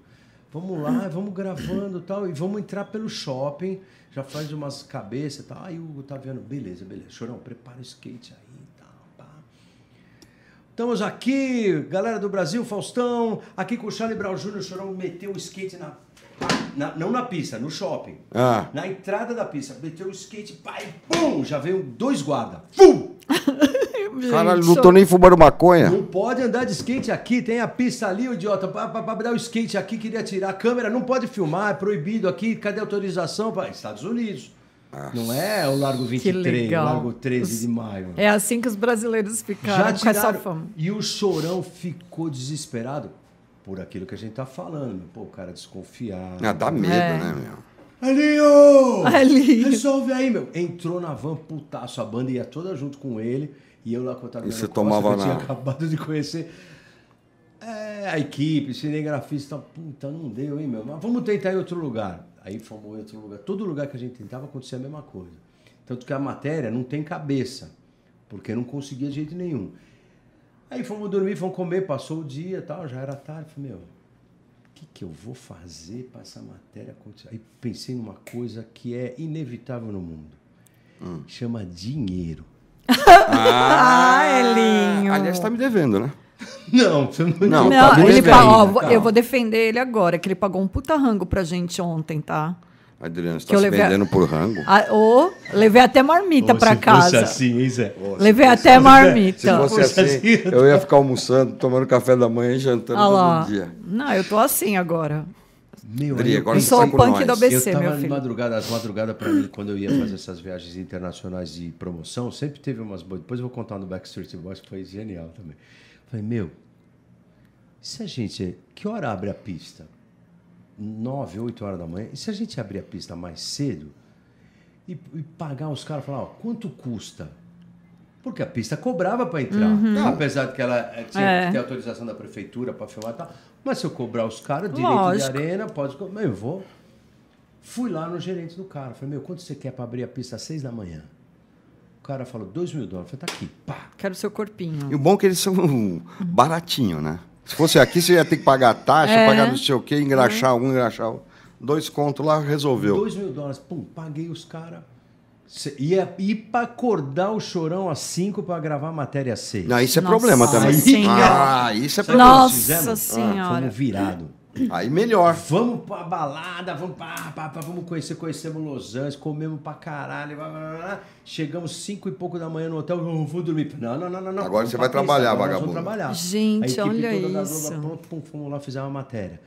Vamos lá, vamos gravando e tal, e vamos entrar pelo shopping, já faz umas cabeças e tal. Aí o Otaviano, beleza, beleza. Chorão, prepara o skate aí e tal, pá. Estamos aqui, galera do Brasil, Faustão, aqui com o Charlie Brown Jr., o Chorão meteu o skate na, na- não na pista, no shopping. Ah. Na entrada da pista, meteu o skate, e pum, já veio dois guarda. Pum! Caralho, não tô nem fumando maconha. Não pode andar de skate aqui, tem a pista ali, o idiota. Pra, pra, pra dar o skate aqui, queria tirar a câmera, não pode filmar, é proibido aqui, cadê a autorização? Pra... Estados Unidos. Não é o Largo 23, o. Largo 13 de maio. é assim que os brasileiros ficaram com essa tiraram. fama. E o chorão ficou desesperado por aquilo que a gente tá falando. Pô, o cara desconfiado. Ah, dá medo, É. né, meu? Alinho! Ali. Resolve aí, meu. Entrou na van, putaço, a banda ia toda junto com ele. E eu lá com o Otaviano E você Costa, tomava que eu tinha acabado de conhecer. É, a equipe, cinegrafista, puta, não deu, hein, meu? Mas vamos tentar em outro lugar. Aí fomos em outro lugar. Todo lugar que a gente tentava acontecia a mesma coisa. Tanto que a matéria não tem cabeça, porque não conseguia de jeito nenhum. Aí fomos dormir, fomos comer, passou o dia tal, já era tarde. Falei, meu, que, que eu vou fazer para essa matéria acontecer? Aí pensei numa coisa que é inevitável no mundo. Chama dinheiro. Ah, Elinho. Aliás, tá me devendo, né? Não, você não, Não, Não, tá ele devendo. pagou, ó, eu vou defender ele agora, que ele pagou um puta rango pra gente ontem, tá? Adriano, você Que tá eu se levei a- vendendo por rango? Ah, Ô, levei até marmita pra se fosse casa. assim, hein, Zé? Levei fosse até assim- marmita. Se fosse fosse assim, assim, eu ia ficar almoçando, tomando café da manhã e jantando Ah lá. todo dia. Não, eu tô assim agora. Meu, eu agora Eu sou tá o punk nós. do Eu ABC, tava meu de filho. madrugada, as madrugadas pra mim, quando eu ia fazer essas viagens internacionais de promoção, sempre teve umas boas. Depois eu vou contar no Backstreet Boys, que foi genial também. Falei, meu, se a gente. Que hora abre a pista? Nove, oito horas da manhã. E se a gente abrir a pista mais cedo e, e pagar os caras, falar, ó, quanto custa? Porque a pista cobrava para entrar. Apesar de que ela eh, tinha É. que ter autorização da prefeitura para filmar e tal. Mas se eu cobrar os caras, direito Lógico. de arena, pode. eu vou. Fui lá no gerente do cara. Falei, meu, quanto você quer para abrir a pista às seis da manhã? O cara falou, dois mil dólares. Eu falei, tá aqui. Pá. Quero seu corpinho. E o bom é que eles são baratinho, né? Se fosse aqui, você ia ter que pagar taxa, É. pagar não sei o quê, engraxar um, engraxar o Dois contos lá, resolveu. Dois mil dólares. Pum, paguei os caras. Ia ir para acordar o chorão às cinco para gravar a matéria às seis. Não, isso é Nossa problema também. Senhora. Ah, isso é problema. nós Nossa fizemos? Senhora. Fomos virado. Aí melhor. Vamos pra balada, vamos, pá, pá, pá, vamos conhecer, conhecemos Los Angeles, comemos pra caralho. blá, blá, blá. Chegamos cinco e pouco da manhã no hotel, eu vou dormir. Não, não, não, não. não. Agora vamos você pra vai trabalhar, agora vagabundo. Vamos trabalhar. Gente, olha isso. Globo, pronto, pum, fomos lá, fizemos a matéria.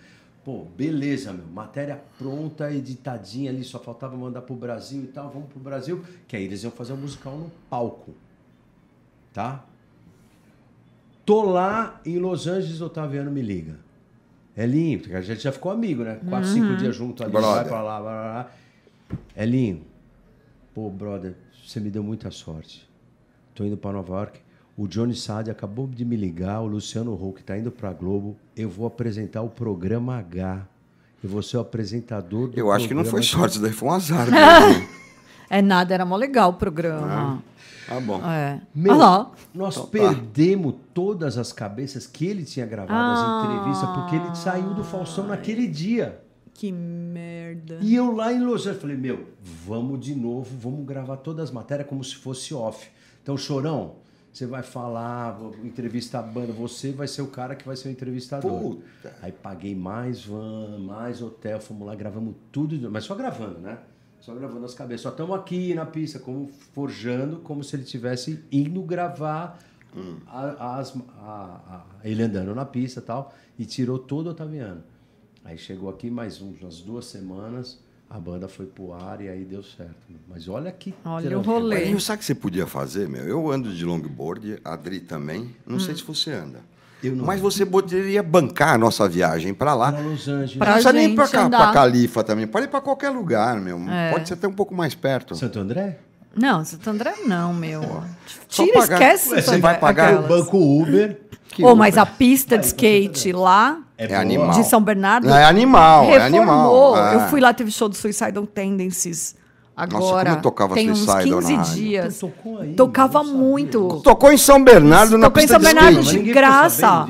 Pô, beleza, meu. Matéria pronta, editadinha ali, só faltava mandar pro Brasil e tal. Vamos pro Brasil, que aí eles iam fazer um musical no palco. Tá? Tô lá em Los Angeles, Otaviano me liga. Elinho, porque a gente já ficou amigo, né? Quatro, cinco dias junto ali, vai Brother. pra lá, vai lá. Elinho, pô, brother, você me deu muita sorte. Tô indo pra Nova York. O Johnny Sade acabou de me ligar, o Luciano Huck tá indo pra Globo. Eu vou apresentar o programa H. Eu vou ser o apresentador do Eu acho que não foi sorte, daí foi um azar. É nada, era mó legal o programa. Tá bom. É. Meu, Olha lá. nós Então tá. perdemos todas as cabeças que ele tinha gravado Ah. as entrevistas, porque ele saiu do Faustão naquele dia. Que merda. E eu lá em Los Angeles falei, meu, vamos de novo, vamos gravar todas as matérias como se fosse off. Então, Chorão, você vai falar, vou entrevistar a banda, você vai ser o cara que vai ser o entrevistador. Puta. Aí paguei mais van, mais hotel, fomos lá, gravamos tudo, mas só gravando, né? Só gravando as cabeças. Só estamos aqui na pista, como forjando, como se ele tivesse indo gravar a- as, a- a- ele andando na pista e tal, e tirou todo o Otaviano. Aí chegou aqui mais um, umas duas semanas, a banda foi pro ar e aí deu certo. Mas olha que Olha o rolê. Mas sabe o que você podia fazer, meu? Eu ando de longboard, a Adri também. Não sei se você anda. Eu não Mas você poderia bancar a nossa viagem para lá. Para Los Angeles. Pra não precisa nem pra Califa também. Pode ir para qualquer lugar, meu. É. Pode ser até um pouco mais perto. Santo André? Não, Santo André não, meu. Só Tira, pagar- esquece você vai André, pagar o aquelas. Banco Uber. Que Ô, mas a pista de skate lá, É boa. animal. de São Bernardo, É animal, é reformou. animal. é. Eu fui lá, teve show do Suicidal Tendencies. Agora, como eu tocava tem uns Suicidal 15 na rádio. dias. Tocou aí, Tocava muito. Tocou em São Bernardo na Tocou em pista São de Bernardo skate. de graça.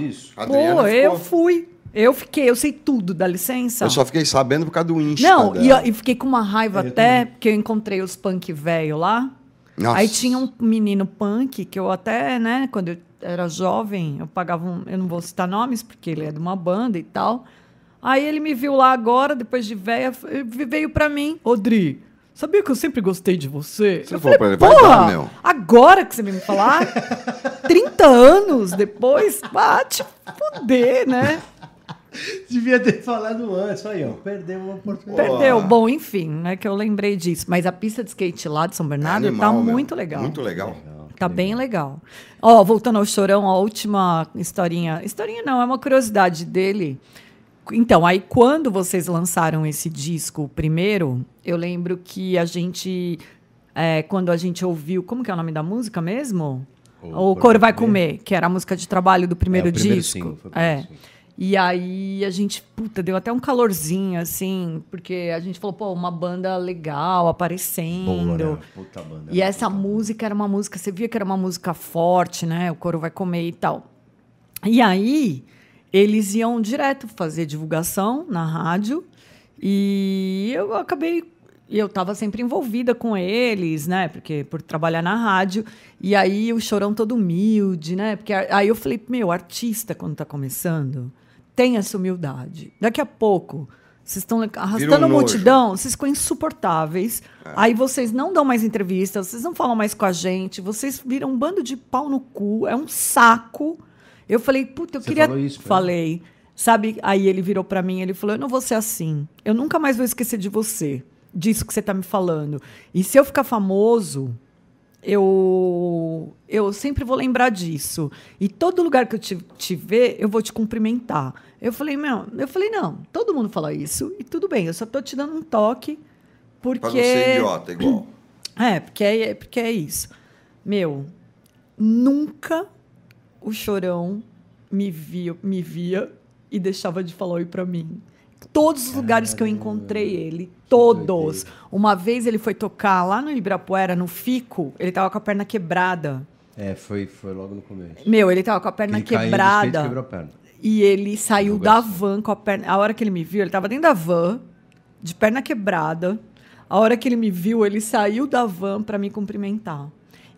Pô, eu fui. Eu fiquei, eu sei tudo, dá licença. Eu só fiquei sabendo por causa do Insta Não, e, e fiquei com uma raiva É, eu até, também. porque eu encontrei os punk velho lá. Nossa. Aí tinha um menino punk que eu até, né, quando eu era jovem, eu pagava um, eu não vou citar nomes porque ele é de uma banda e tal. Aí ele me viu lá agora, depois de véia, ele veio pra mim, Odri, sabia que eu sempre gostei de você? Você eu falou falei, pra ele, vai porra, dar, meu." agora que você vem me falar? 30 anos depois, ah, te fuder, né? Devia ter falado antes. Aí, ó, perdemos uma oportunidade. Perdeu. Bom, enfim, né, que eu lembrei disso. Mas a pista de skate lá de São Bernardo Animal, tá meu. muito legal. Muito legal. Tá bem legal. Ó, voltando ao Chorão, a última historinha. Historinha não, é uma curiosidade dele. Então, aí quando vocês lançaram esse disco primeiro, eu lembro que a gente. é, quando a gente ouviu. Como que é o nome da música mesmo? O O, Coro Vai Comer, que era a música de trabalho do primeiro É, o primeiro disco. single, é. single. E aí a gente, puta, deu até um calorzinho, assim, porque a gente falou, pô, uma banda legal aparecendo. Boa, né? Puta banda. E essa música era uma música, você via que era uma música forte, né? O coro vai comer e tal. E aí eles iam direto fazer divulgação na rádio e eu acabei e eu estava sempre envolvida com eles, né? Porque por trabalhar na rádio. E aí o chorão todo humilde, né? Porque aí eu falei, meu, artista quando está começando, tem essa humildade. Daqui a pouco vocês estão arrastando um multidão, vocês ficam insuportáveis. Aí vocês não dão mais entrevistas, vocês não falam mais com a gente, vocês viram um bando de pau no cu, é um saco. Eu falei, puta, eu Você queria. falou isso falei. Sabe? Aí ele virou pra mim, ele falou: "Eu não vou ser assim. Eu nunca mais vou esquecer de você, disso que você tá me falando. E se eu ficar famoso, eu eu sempre vou lembrar disso. E todo lugar que eu te, te ver, eu vou te cumprimentar." Eu falei: "Meu, eu falei: "Não, todo mundo fala isso e tudo bem, eu só tô te dando um toque porque Pra não ser idiota, igual. é, porque é, porque é isso. Meu, nunca o chorão me via, me via e deixava de falar oi pra mim. Todos os lugares que eu encontrei ele, todos. Uma vez ele foi tocar lá no Ibirapuera, no Fico, ele tava com a perna quebrada. É, foi, foi logo no começo. Meu, ele tava com a perna Ele caiu quebrada. quebrou a perna. E ele saiu da van com a perna. A hora que ele me viu, ele estava dentro da van, de perna quebrada. A hora que ele me viu, ele saiu da van para me cumprimentar.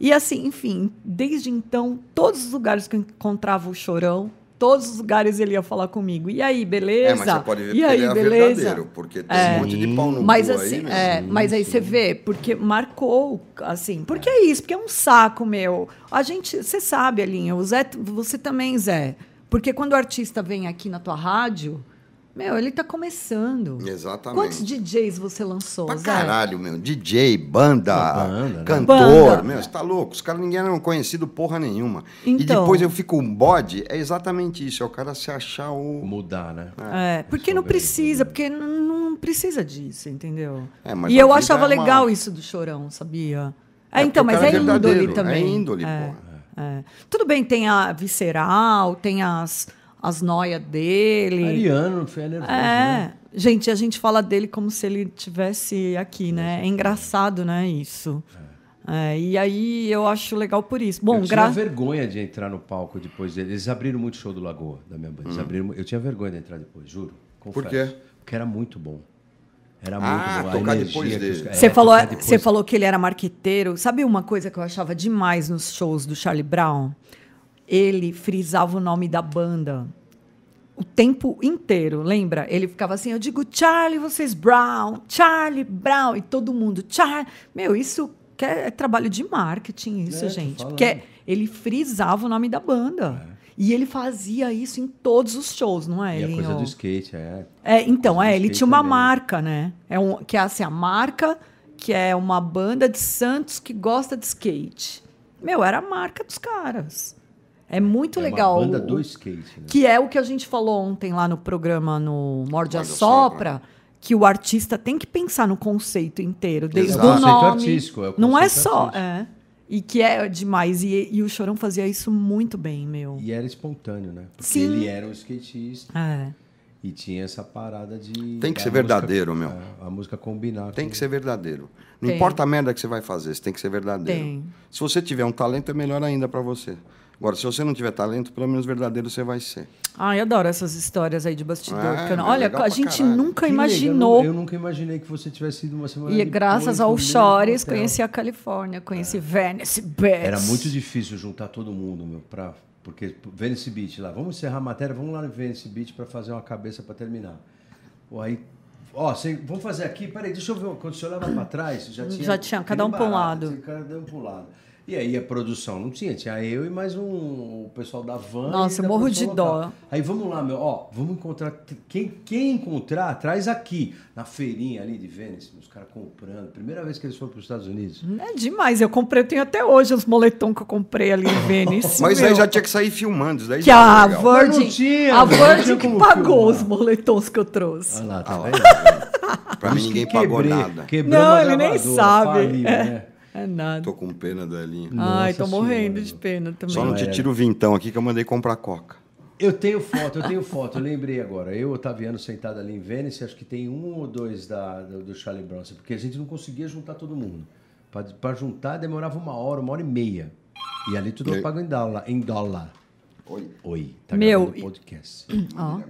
E assim, enfim, desde então, todos os lugares que eu encontrava o chorão, todos os lugares ele ia falar comigo. E aí, beleza? É, mas você pode ver e aí, ele é beleza? verdadeiro, porque tem É. um monte de pau no Mas assim, aí, meu. é, mas aí você vê, porque marcou, assim, porque é isso, porque é um saco, meu. A gente, você sabe, Alinha, o Zé, você também, Zé. Porque quando o artista vem aqui na tua rádio, meu, ele tá começando. Exatamente. Quantos DJs você lançou, Pra Zé? caralho, meu. DJ, banda, Banda, né? cantor. Banda. Meu, você tá louco? Os caras ninguém eram conhecido porra nenhuma. E Então. depois eu fico um bode, é exatamente isso. É o cara se achar o. Mudar, né? É, porque não precisa, porque não, precisa disso, entendeu? É, mas e eu achava é uma- legal isso do chorão, sabia? É, É, então, mas é é índole verdadeiro, também. é índole, é, porra. é. Tudo bem, tem a visceral, tem as, as noias dele. Ariano não foi nervoso, É, né? gente, a gente fala dele como se ele tivesse aqui, né? É engraçado, né, isso. É, e aí eu acho legal por isso. Bom, eu tinha gra... vergonha de entrar no palco depois dele. Eles abriram muito show do Lagoa, da minha banda. Eles Hum. abriram, eu tinha vergonha de entrar depois, juro. Confesso. quê? Porque era muito bom. Era Ah, muito bom. Tocar energia depois dele. é, Você falou, tocar depois- você falou que ele era marqueteiro. Sabe uma coisa que eu achava demais nos shows do Charlie Brown? Ele frisava o nome da banda o tempo inteiro, lembra? Ele ficava assim, eu digo Charlie, vocês Brown, Charlie Brown, e todo mundo, Charlie. Meu, isso é, é trabalho de marketing, isso, É, gente. Porque ele frisava o nome da banda. E ele fazia isso em todos os shows, não é? E a coisa do skate, é. É, então, é, ele tinha uma também. marca, né? É um, que é assim, a marca que é uma banda de Santos que gosta de skate. Meu, era a marca dos caras. É muito é legal. Uma banda o- do skate, né? Que é o que a gente falou ontem lá no programa no Morde a a Sopra, que o artista tem que pensar no conceito inteiro, desde Exato. o Conceito nome. artístico, é o não é só, é. E que é demais. E, e o Chorão fazia isso muito bem, meu. E era espontâneo, né? Porque Sim. ele era um skatista É. e tinha essa parada de. Tem que ser música- verdadeiro, meu. é, A música combinar. Tem com- que ser verdadeiro. Não Tem. importa a merda que você vai fazer, você tem que ser verdadeiro. Tem. Se você tiver um talento, é melhor ainda pra você. Agora, se você não tiver talento, pelo menos verdadeiro você vai ser. Ai, eu adoro essas histórias aí de bastidor. É, não- é olha, a gente caralho. nunca Que imaginou. Eu, eu nunca imaginei que você tivesse ido uma semana E é depois graças ao Chores, conheci a Califórnia, conheci Venice Beach. Era muito difícil juntar todo mundo, meu, pra, porque Venice Beach lá, vamos encerrar a matéria, vamos lá no Venice Beach para fazer uma cabeça para terminar. Pô, aí, ó, cê- vamos fazer aqui, peraí, deixa eu ver, quando você olhava para trás, já tinha... Já tinha, cada um pra um lado. Cada um para um lado. E aí a produção não tinha, tinha eu e mais um o pessoal da van. Nossa, da eu morro de dó. local. Aí vamos lá, meu, ó, vamos encontrar. Quem, quem encontrar, traz aqui, na feirinha ali de Venice, os caras comprando. Primeira vez que eles foram para os Estados Unidos. É demais. Eu comprei, eu tenho até hoje os moletom que eu comprei ali em Venice. Mas meu. aí já tinha que sair filmando. Isso daí Que já a Virgin, tinha, a Virgin que pagou filmar. os moletons que eu trouxe. Olha lá, tá Ah lá. vendo? Pra mim ninguém que pagou quebrei- nada. Não, ele nem sabe. falimos, é, né? É nada. Tô com pena da linha. Ai, Nossa tô morrendo Senhora. de pena também. Só não te é. tiro o vintão aqui que eu mandei comprar coca. Eu tenho foto, eu tenho foto, eu lembrei agora. Eu, Otaviano, sentado ali em Vênice, acho que tem um ou dois da, do, do Charlie Bronson, porque a gente não conseguia juntar todo mundo. Para juntar demorava uma hora, uma hora e meia. E ali tudo eu pago em dólar. Em dólar. Oi. Oi, tá Meu, gravando podcast. Ó,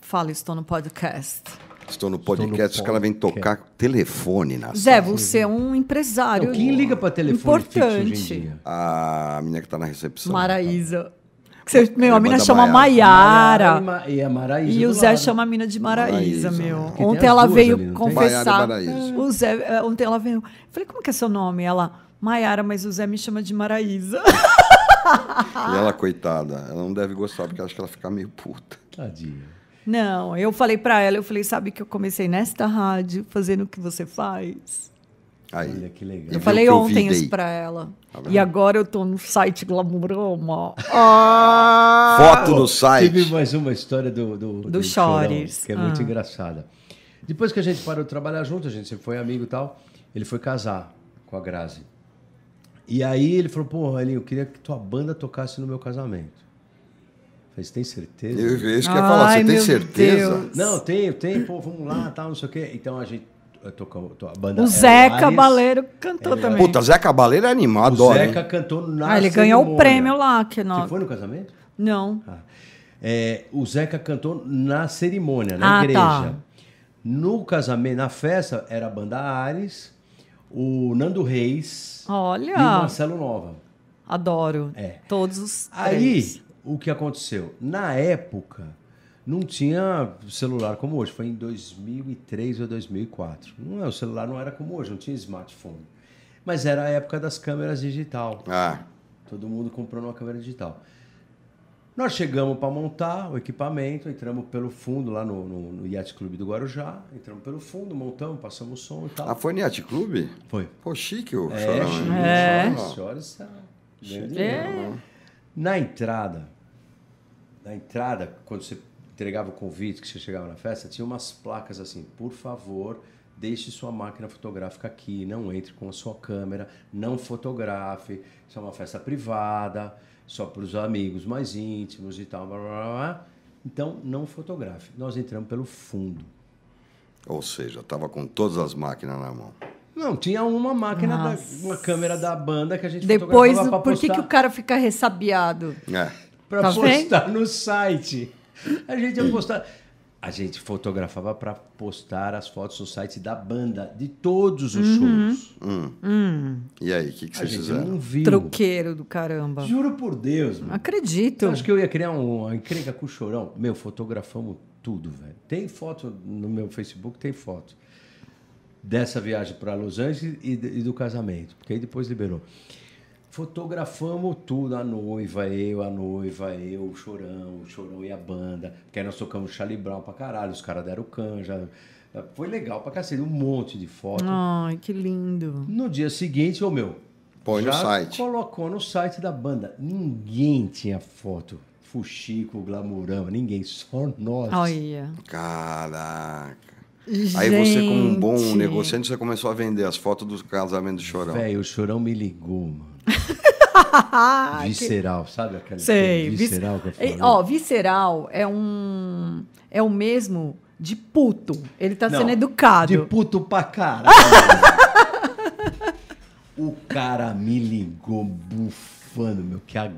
fala, estou no podcast. Estou no podcast, no que ela vem tocar telefone na Zé, sala. você é um empresário Não, quem liga para telefone fixo hoje em importante. dia? A menina que tá na recepção. Maraísa. Que você- meu, a mina da chama Maiara. E a Maraísa E o Zé lado. chama a mina de Maraísa, Maraísa, meu. Ontem ela veio ali, confessar. O Zé, é, ontem ela veio. Falei, como que é seu nome? Ela, Maiara, mas o Zé me chama de Maraísa. E ela, coitada, ela não deve gostar, porque acho que ela fica meio puta. Tadinha. Não, eu falei pra ela, eu falei, sabe que eu comecei nesta rádio fazendo o que você faz? Aí. Olha que legal. Eu falei eu ontem isso daí? pra ela. Tá e agora eu tô no site Glamurama. Foto no site. Tive mais uma história do, do, Do Chorão, Chores. que é muito Ah. engraçada. Depois que a gente parou de trabalhar junto, a gente sempre foi amigo e tal, ele foi casar com a Grazi. E aí ele falou, pô, Elinho, eu queria que tua banda tocasse no meu casamento. Falei, você tem certeza? Eu, isso que ia falar, Ai, você tem certeza? Deus. Não, tenho, tenho, pô, vamos lá, tal, não sei o quê. Então a gente tocou, to- a banda O Zé Ares. Cabaleiro cantou também. Puta, Zé Cabaleiro é animal, O adoro. Zeca hein? cantou na ah, ele ganhou o cerimônia. prêmio lá. Que Você nós... foi no casamento? Não. Ah. É, o Zeca cantou na cerimônia, Ah, na igreja. tá. No casamento, na festa, era a banda Ares, o Nando Reis Olha. e o Marcelo Nova. Adoro. É. Todos os Aí, três. O que aconteceu? Na época, não tinha celular como hoje. Foi em 2003 ou 2004. Não é, o celular não era como hoje, não tinha smartphone. Mas era a época das câmeras digital. Ah, Todo mundo comprou uma câmera digital. Nós chegamos para montar o equipamento, entramos pelo fundo lá no, no, no Yacht Clube do Guarujá, entramos pelo fundo, montamos, passamos o som e tal. ah foi no Yacht Clube? Foi. Pô, chique o É, chorão. É. Chores, são- ganham É. Na entrada, na entrada, quando você entregava o convite, que você chegava na festa, tinha umas placas assim, por favor, deixe sua máquina fotográfica aqui, não entre com a sua câmera, não fotografe, isso é uma festa privada, só para os amigos mais íntimos e tal, blá, blá, blá, blá. Então, não fotografe. Nós entramos pelo fundo. Ou seja, tava com todas as máquinas na mão. Não, tinha uma máquina, da, uma câmera da banda que a gente Depois, fotografava pra por que, postar. que o cara fica ressabiado? É. Pra Tá postar no site. A gente ia postar. A gente fotografava para postar as fotos no site da banda, de todos os shows. E aí, o que, que vocês fizeram? não viu. Troqueiro do caramba. Juro por Deus, mano. Acredito. Acha que eu ia criar um- uma encrenca com o chorão? Meu, fotografamos tudo, velho. Tem foto no meu Facebook, tem foto. Dessa viagem para Los Angeles e, e do casamento, porque aí depois liberou. Fotografamos tudo, a noiva, eu, a noiva, eu, o chorão, o chorão e a banda. Porque aí nós tocamos Charlie Brown pra caralho, os caras deram canja. Foi legal pra cacete, um monte de foto. Ai, que lindo. No dia seguinte, ô meu. Põe no site. Colocou no site da banda. Ninguém tinha foto. Fuxico, Glamurama, ninguém, só nós. Olha. Caraca. Aí você, como um bom Gente. negociante, você começou a vender as fotos do casamento do Chorão. Velho, o chorão me ligou, mano. visceral, sabe aquela Sei. aquele vis- visceral que eu Ei, falei? Ó, visceral é um. É o mesmo de puto. Ele tá Não, sendo educado. De puto pra caralho. o cara me ligou bufando, meu. Que a...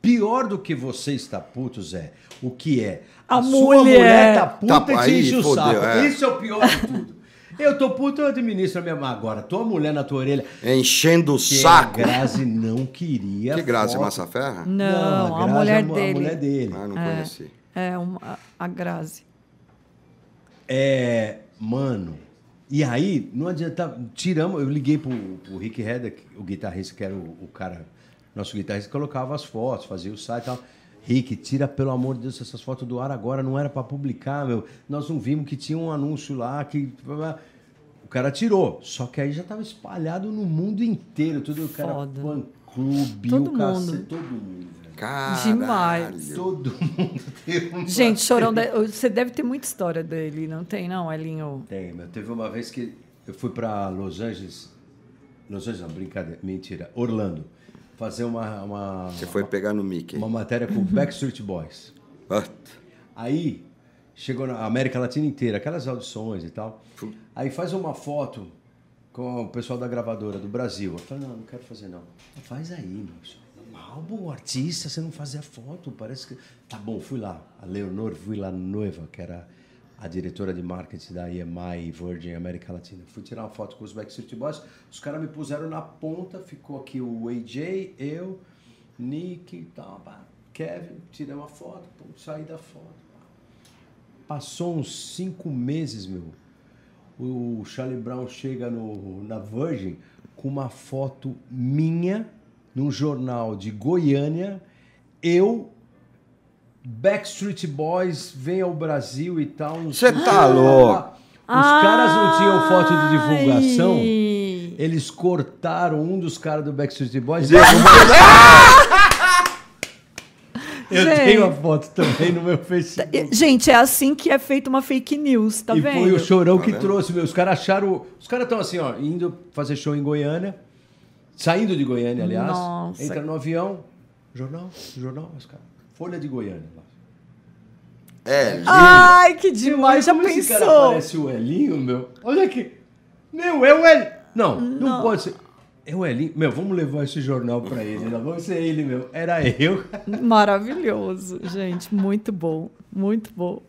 Pior do que você está puto, Zé, o que é? A sua mulher. mulher tá puta Tá, e te enche o saco. é. Isso é o pior de tudo. Eu tô puto, eu administro a minha mão. Agora, tua mulher na tua orelha. Enchendo o Que saco. A Grazi não queria. Que graça, foto. Massaferra? Não, a, Grazi mulher é mu- dele. A mulher dele. Ah, não conheci. É, uma, a- a Grazi. É, mano. E aí, não adianta. Tiramos. Eu liguei pro, pro Rick Redder, o guitarrista, que era o, o cara, nosso guitarrista, que colocava as fotos, fazia o site e tal. Rick, tira pelo amor de Deus essas fotos do ar agora, não era para publicar, meu. Nós não vimos que tinha um anúncio lá que. O cara tirou. Só que aí já tava espalhado no mundo inteiro. Tudo o cara Foda. fã clube, Todo o cacete, mundo. todo mundo. Caralho. Demais. Todo mundo teve um Gente, Chorão, de- você deve ter muita história dele, não tem, não, Elinho? Tem, meu. Teve uma vez que eu fui para Los Angeles. Los Angeles, não, brincadeira, mentira. Orlando. Fazer uma, uma, Você foi pegar no Mickey. uma matéria com Backstreet Boys. Aí chegou na América Latina inteira, aquelas audições e tal. Aí faz uma foto com o pessoal da gravadora do Brasil. Eu falei, não, não quero fazer não. Faz aí, meu. Um álbum, artista, você não fazia foto, parece que. Tá bom, fui lá. A Leonor Villanueva, que era a diretora de marketing da EMI Virgin América Latina. Fui tirar uma foto com os Backstreet Boys, os caras me puseram na ponta, ficou aqui o AJ, eu, Nick e tal, Kevin, tirei uma foto, pum, saí da foto. Passou uns cinco meses, meu. O Charlie Brown chega no, na Virgin com uma foto minha num jornal de Goiânia, eu Backstreet Boys vem ao Brasil e tal. não Cê sei o tá louco. Os caras não tinham foto de divulgação. Ai. Eles cortaram um dos caras do Backstreet Boys. Eu Gente. tenho a foto também no meu Facebook. Gente, é assim que é feita uma fake news, tá e vendo? foi o Chorão Tá que vendo? trouxe, meu. Os caras acharam. Os caras estão assim, ó, indo fazer show em Goiânia, saindo de Goiânia, aliás. Nossa. Entra no avião, jornal, jornal, os caras. Folha de Goiânia. lá. É, Ai, que demais, já como esse cara pensou? parece o Elinho, meu. Olha aqui. Meu, é o Elinho. Não, não, pode ser. É o Elinho. Meu, vamos levar esse jornal pra ele. Não vamos ser ele, meu. Era eu. Maravilhoso, gente, muito bom, muito bom.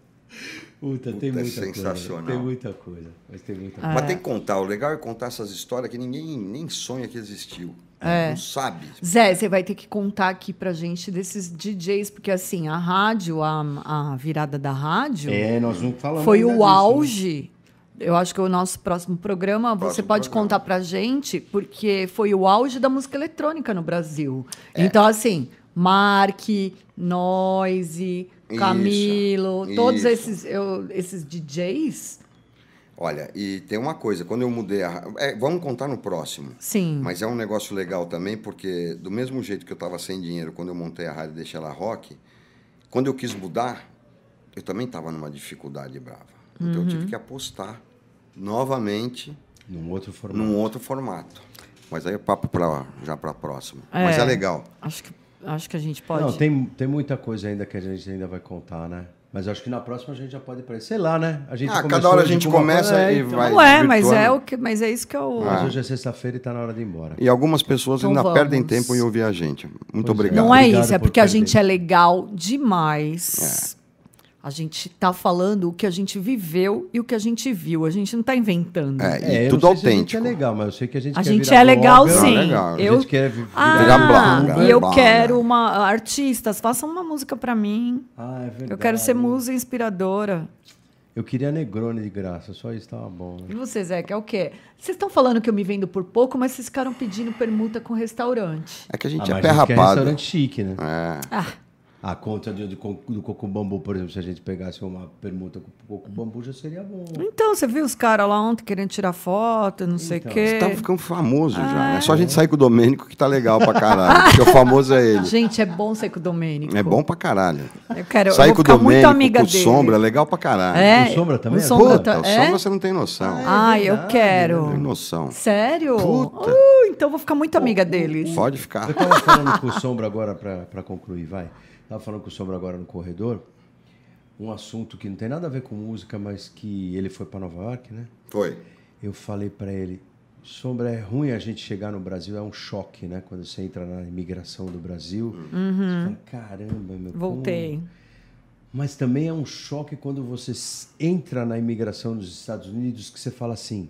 Puta, tem Puta, é muita sensacional. coisa. Tem muita coisa. Mas tem muita coisa. Ah. Mas tem que contar. O legal é contar essas histórias que ninguém nem sonha que existiu. É. Não sabe. Zé, você vai ter que contar aqui pra gente desses DJs, porque assim, a rádio, a, a virada da rádio, É, nós não falamos foi o disso, né? auge. Eu acho que o nosso próximo programa você Próximo pode programa. contar pra gente, porque foi o auge da música eletrônica no Brasil. É. Então, assim, Mark, Noise, Isso, Camilo, todos isso. esses, eu- esses DJs, Olha, e tem uma coisa, quando eu mudei a. é, vamos contar no próximo. sim. Mas é um negócio legal também, porque do mesmo jeito que eu estava sem dinheiro quando eu montei a rádio e deixei ela rock, quando eu quis mudar, eu também estava numa dificuldade brava. Então eu tive que apostar novamente Num outro formato. num outro formato. Mas aí é papo pra, já para a próxima. É. Mas é legal. Acho que, acho que a gente pode. Não, tem, tem muita coisa ainda que a gente ainda vai contar, né? Mas acho que na próxima a gente já pode ir Sei lá, né? A gente Ah, começou cada hora a gente começa coisa, e então. vai- Ué, mas virtuando. é, o que, mas é isso que eu. Mas hoje é sexta-feira e tá na hora de ir embora. E algumas pessoas Então ainda vamos. perdem tempo em ouvir a gente. Muito Pois é. obrigado. Não é Obrigado isso, é por porque a perder. gente é legal demais. A gente tá falando o que a gente viveu e o que a gente viu. A gente não tá inventando. É, e É, eu tudo não sei se a gente autêntico. é legal, mas eu sei que a gente A quer gente virar é legal, blogger. sim. Ah, legal. A Eu, gente quer ah, virar blogger. e eu blogger. quero uma artistas, façam uma música pra mim. Ah, é verdade. Eu quero ser musa inspiradora. Eu queria Negroni de graça, só isso tava bom. E né? você, Zé, que é o quê? Vocês estão falando que eu me vendo por pouco, mas vocês ficaram pedindo permuta com restaurante. É que a gente Ah, é pé a rapado. restaurante chique, né? É. Ah, A conta de, de, co- do Coco Bambu, por exemplo, se a gente pegasse uma permuta com o Coco Bambu, já seria bom. então, você viu os caras lá ontem querendo tirar foto, não sei o Então. quê. Você tá ficando famoso já. É só a gente sair com o Domênico que tá legal pra caralho. porque o famoso é ele. Gente, é bom ser com o Domênico. É bom pra caralho. Eu quero Sair eu com o Domênico, amiga com o dele. Sombra, é legal pra caralho. É, O Sombra também O é Sombra tá, Puta, o é? Sombra você não tem noção. Ah, eu verdade, quero. Tem noção. Sério? Puta. Uh, então eu vou ficar muito amiga deles. Pode ficar. Eu tava falando com o Sombra agora, pra, pra concluir, vai. Tava falando com o Sombra agora no corredor, um assunto que não tem nada a ver com música, mas que ele foi pra Nova York, né? Foi. Eu falei pra ele, Sombra, é ruim a gente chegar no Brasil, é um choque, né? Quando você entra na imigração do Brasil, você fala, caramba, meu. como- Voltei. Mas também é um choque quando você entra na imigração dos Estados Unidos que você fala assim,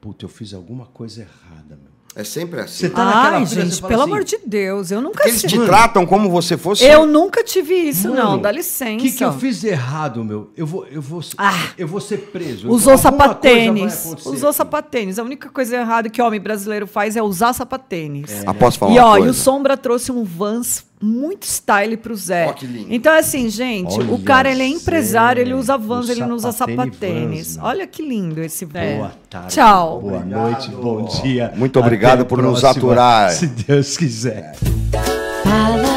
puta, eu fiz alguma coisa errada, meu. É sempre assim. Você tá naquela Ai, fila, gente, pelo assim, amor de Deus, eu nunca Eles te tive. tratam como você fosse. Eu nunca tive isso, Mano, não. Dá O licença. que, que eu fiz errado, meu? Eu vou, eu vou, Ah. eu vou ser preso. Usou sapatênis. Usou sapatênis. A única coisa errada que o homem brasileiro faz é usar sapatênis. Ah, posso falar E ó, coisa? e o Sombra trouxe um Vans muito style pro Zé. Ó, que lindo. Então, assim, gente, o Olha, cara ele é empresário, ele usa o Vans, ele não usa sapatênis. Vans. Olha que lindo esse Zé. Boa tarde. Tchau. Boa noite, bom dia. Muito obrigado Até por nos aturar. Se Deus quiser. Fala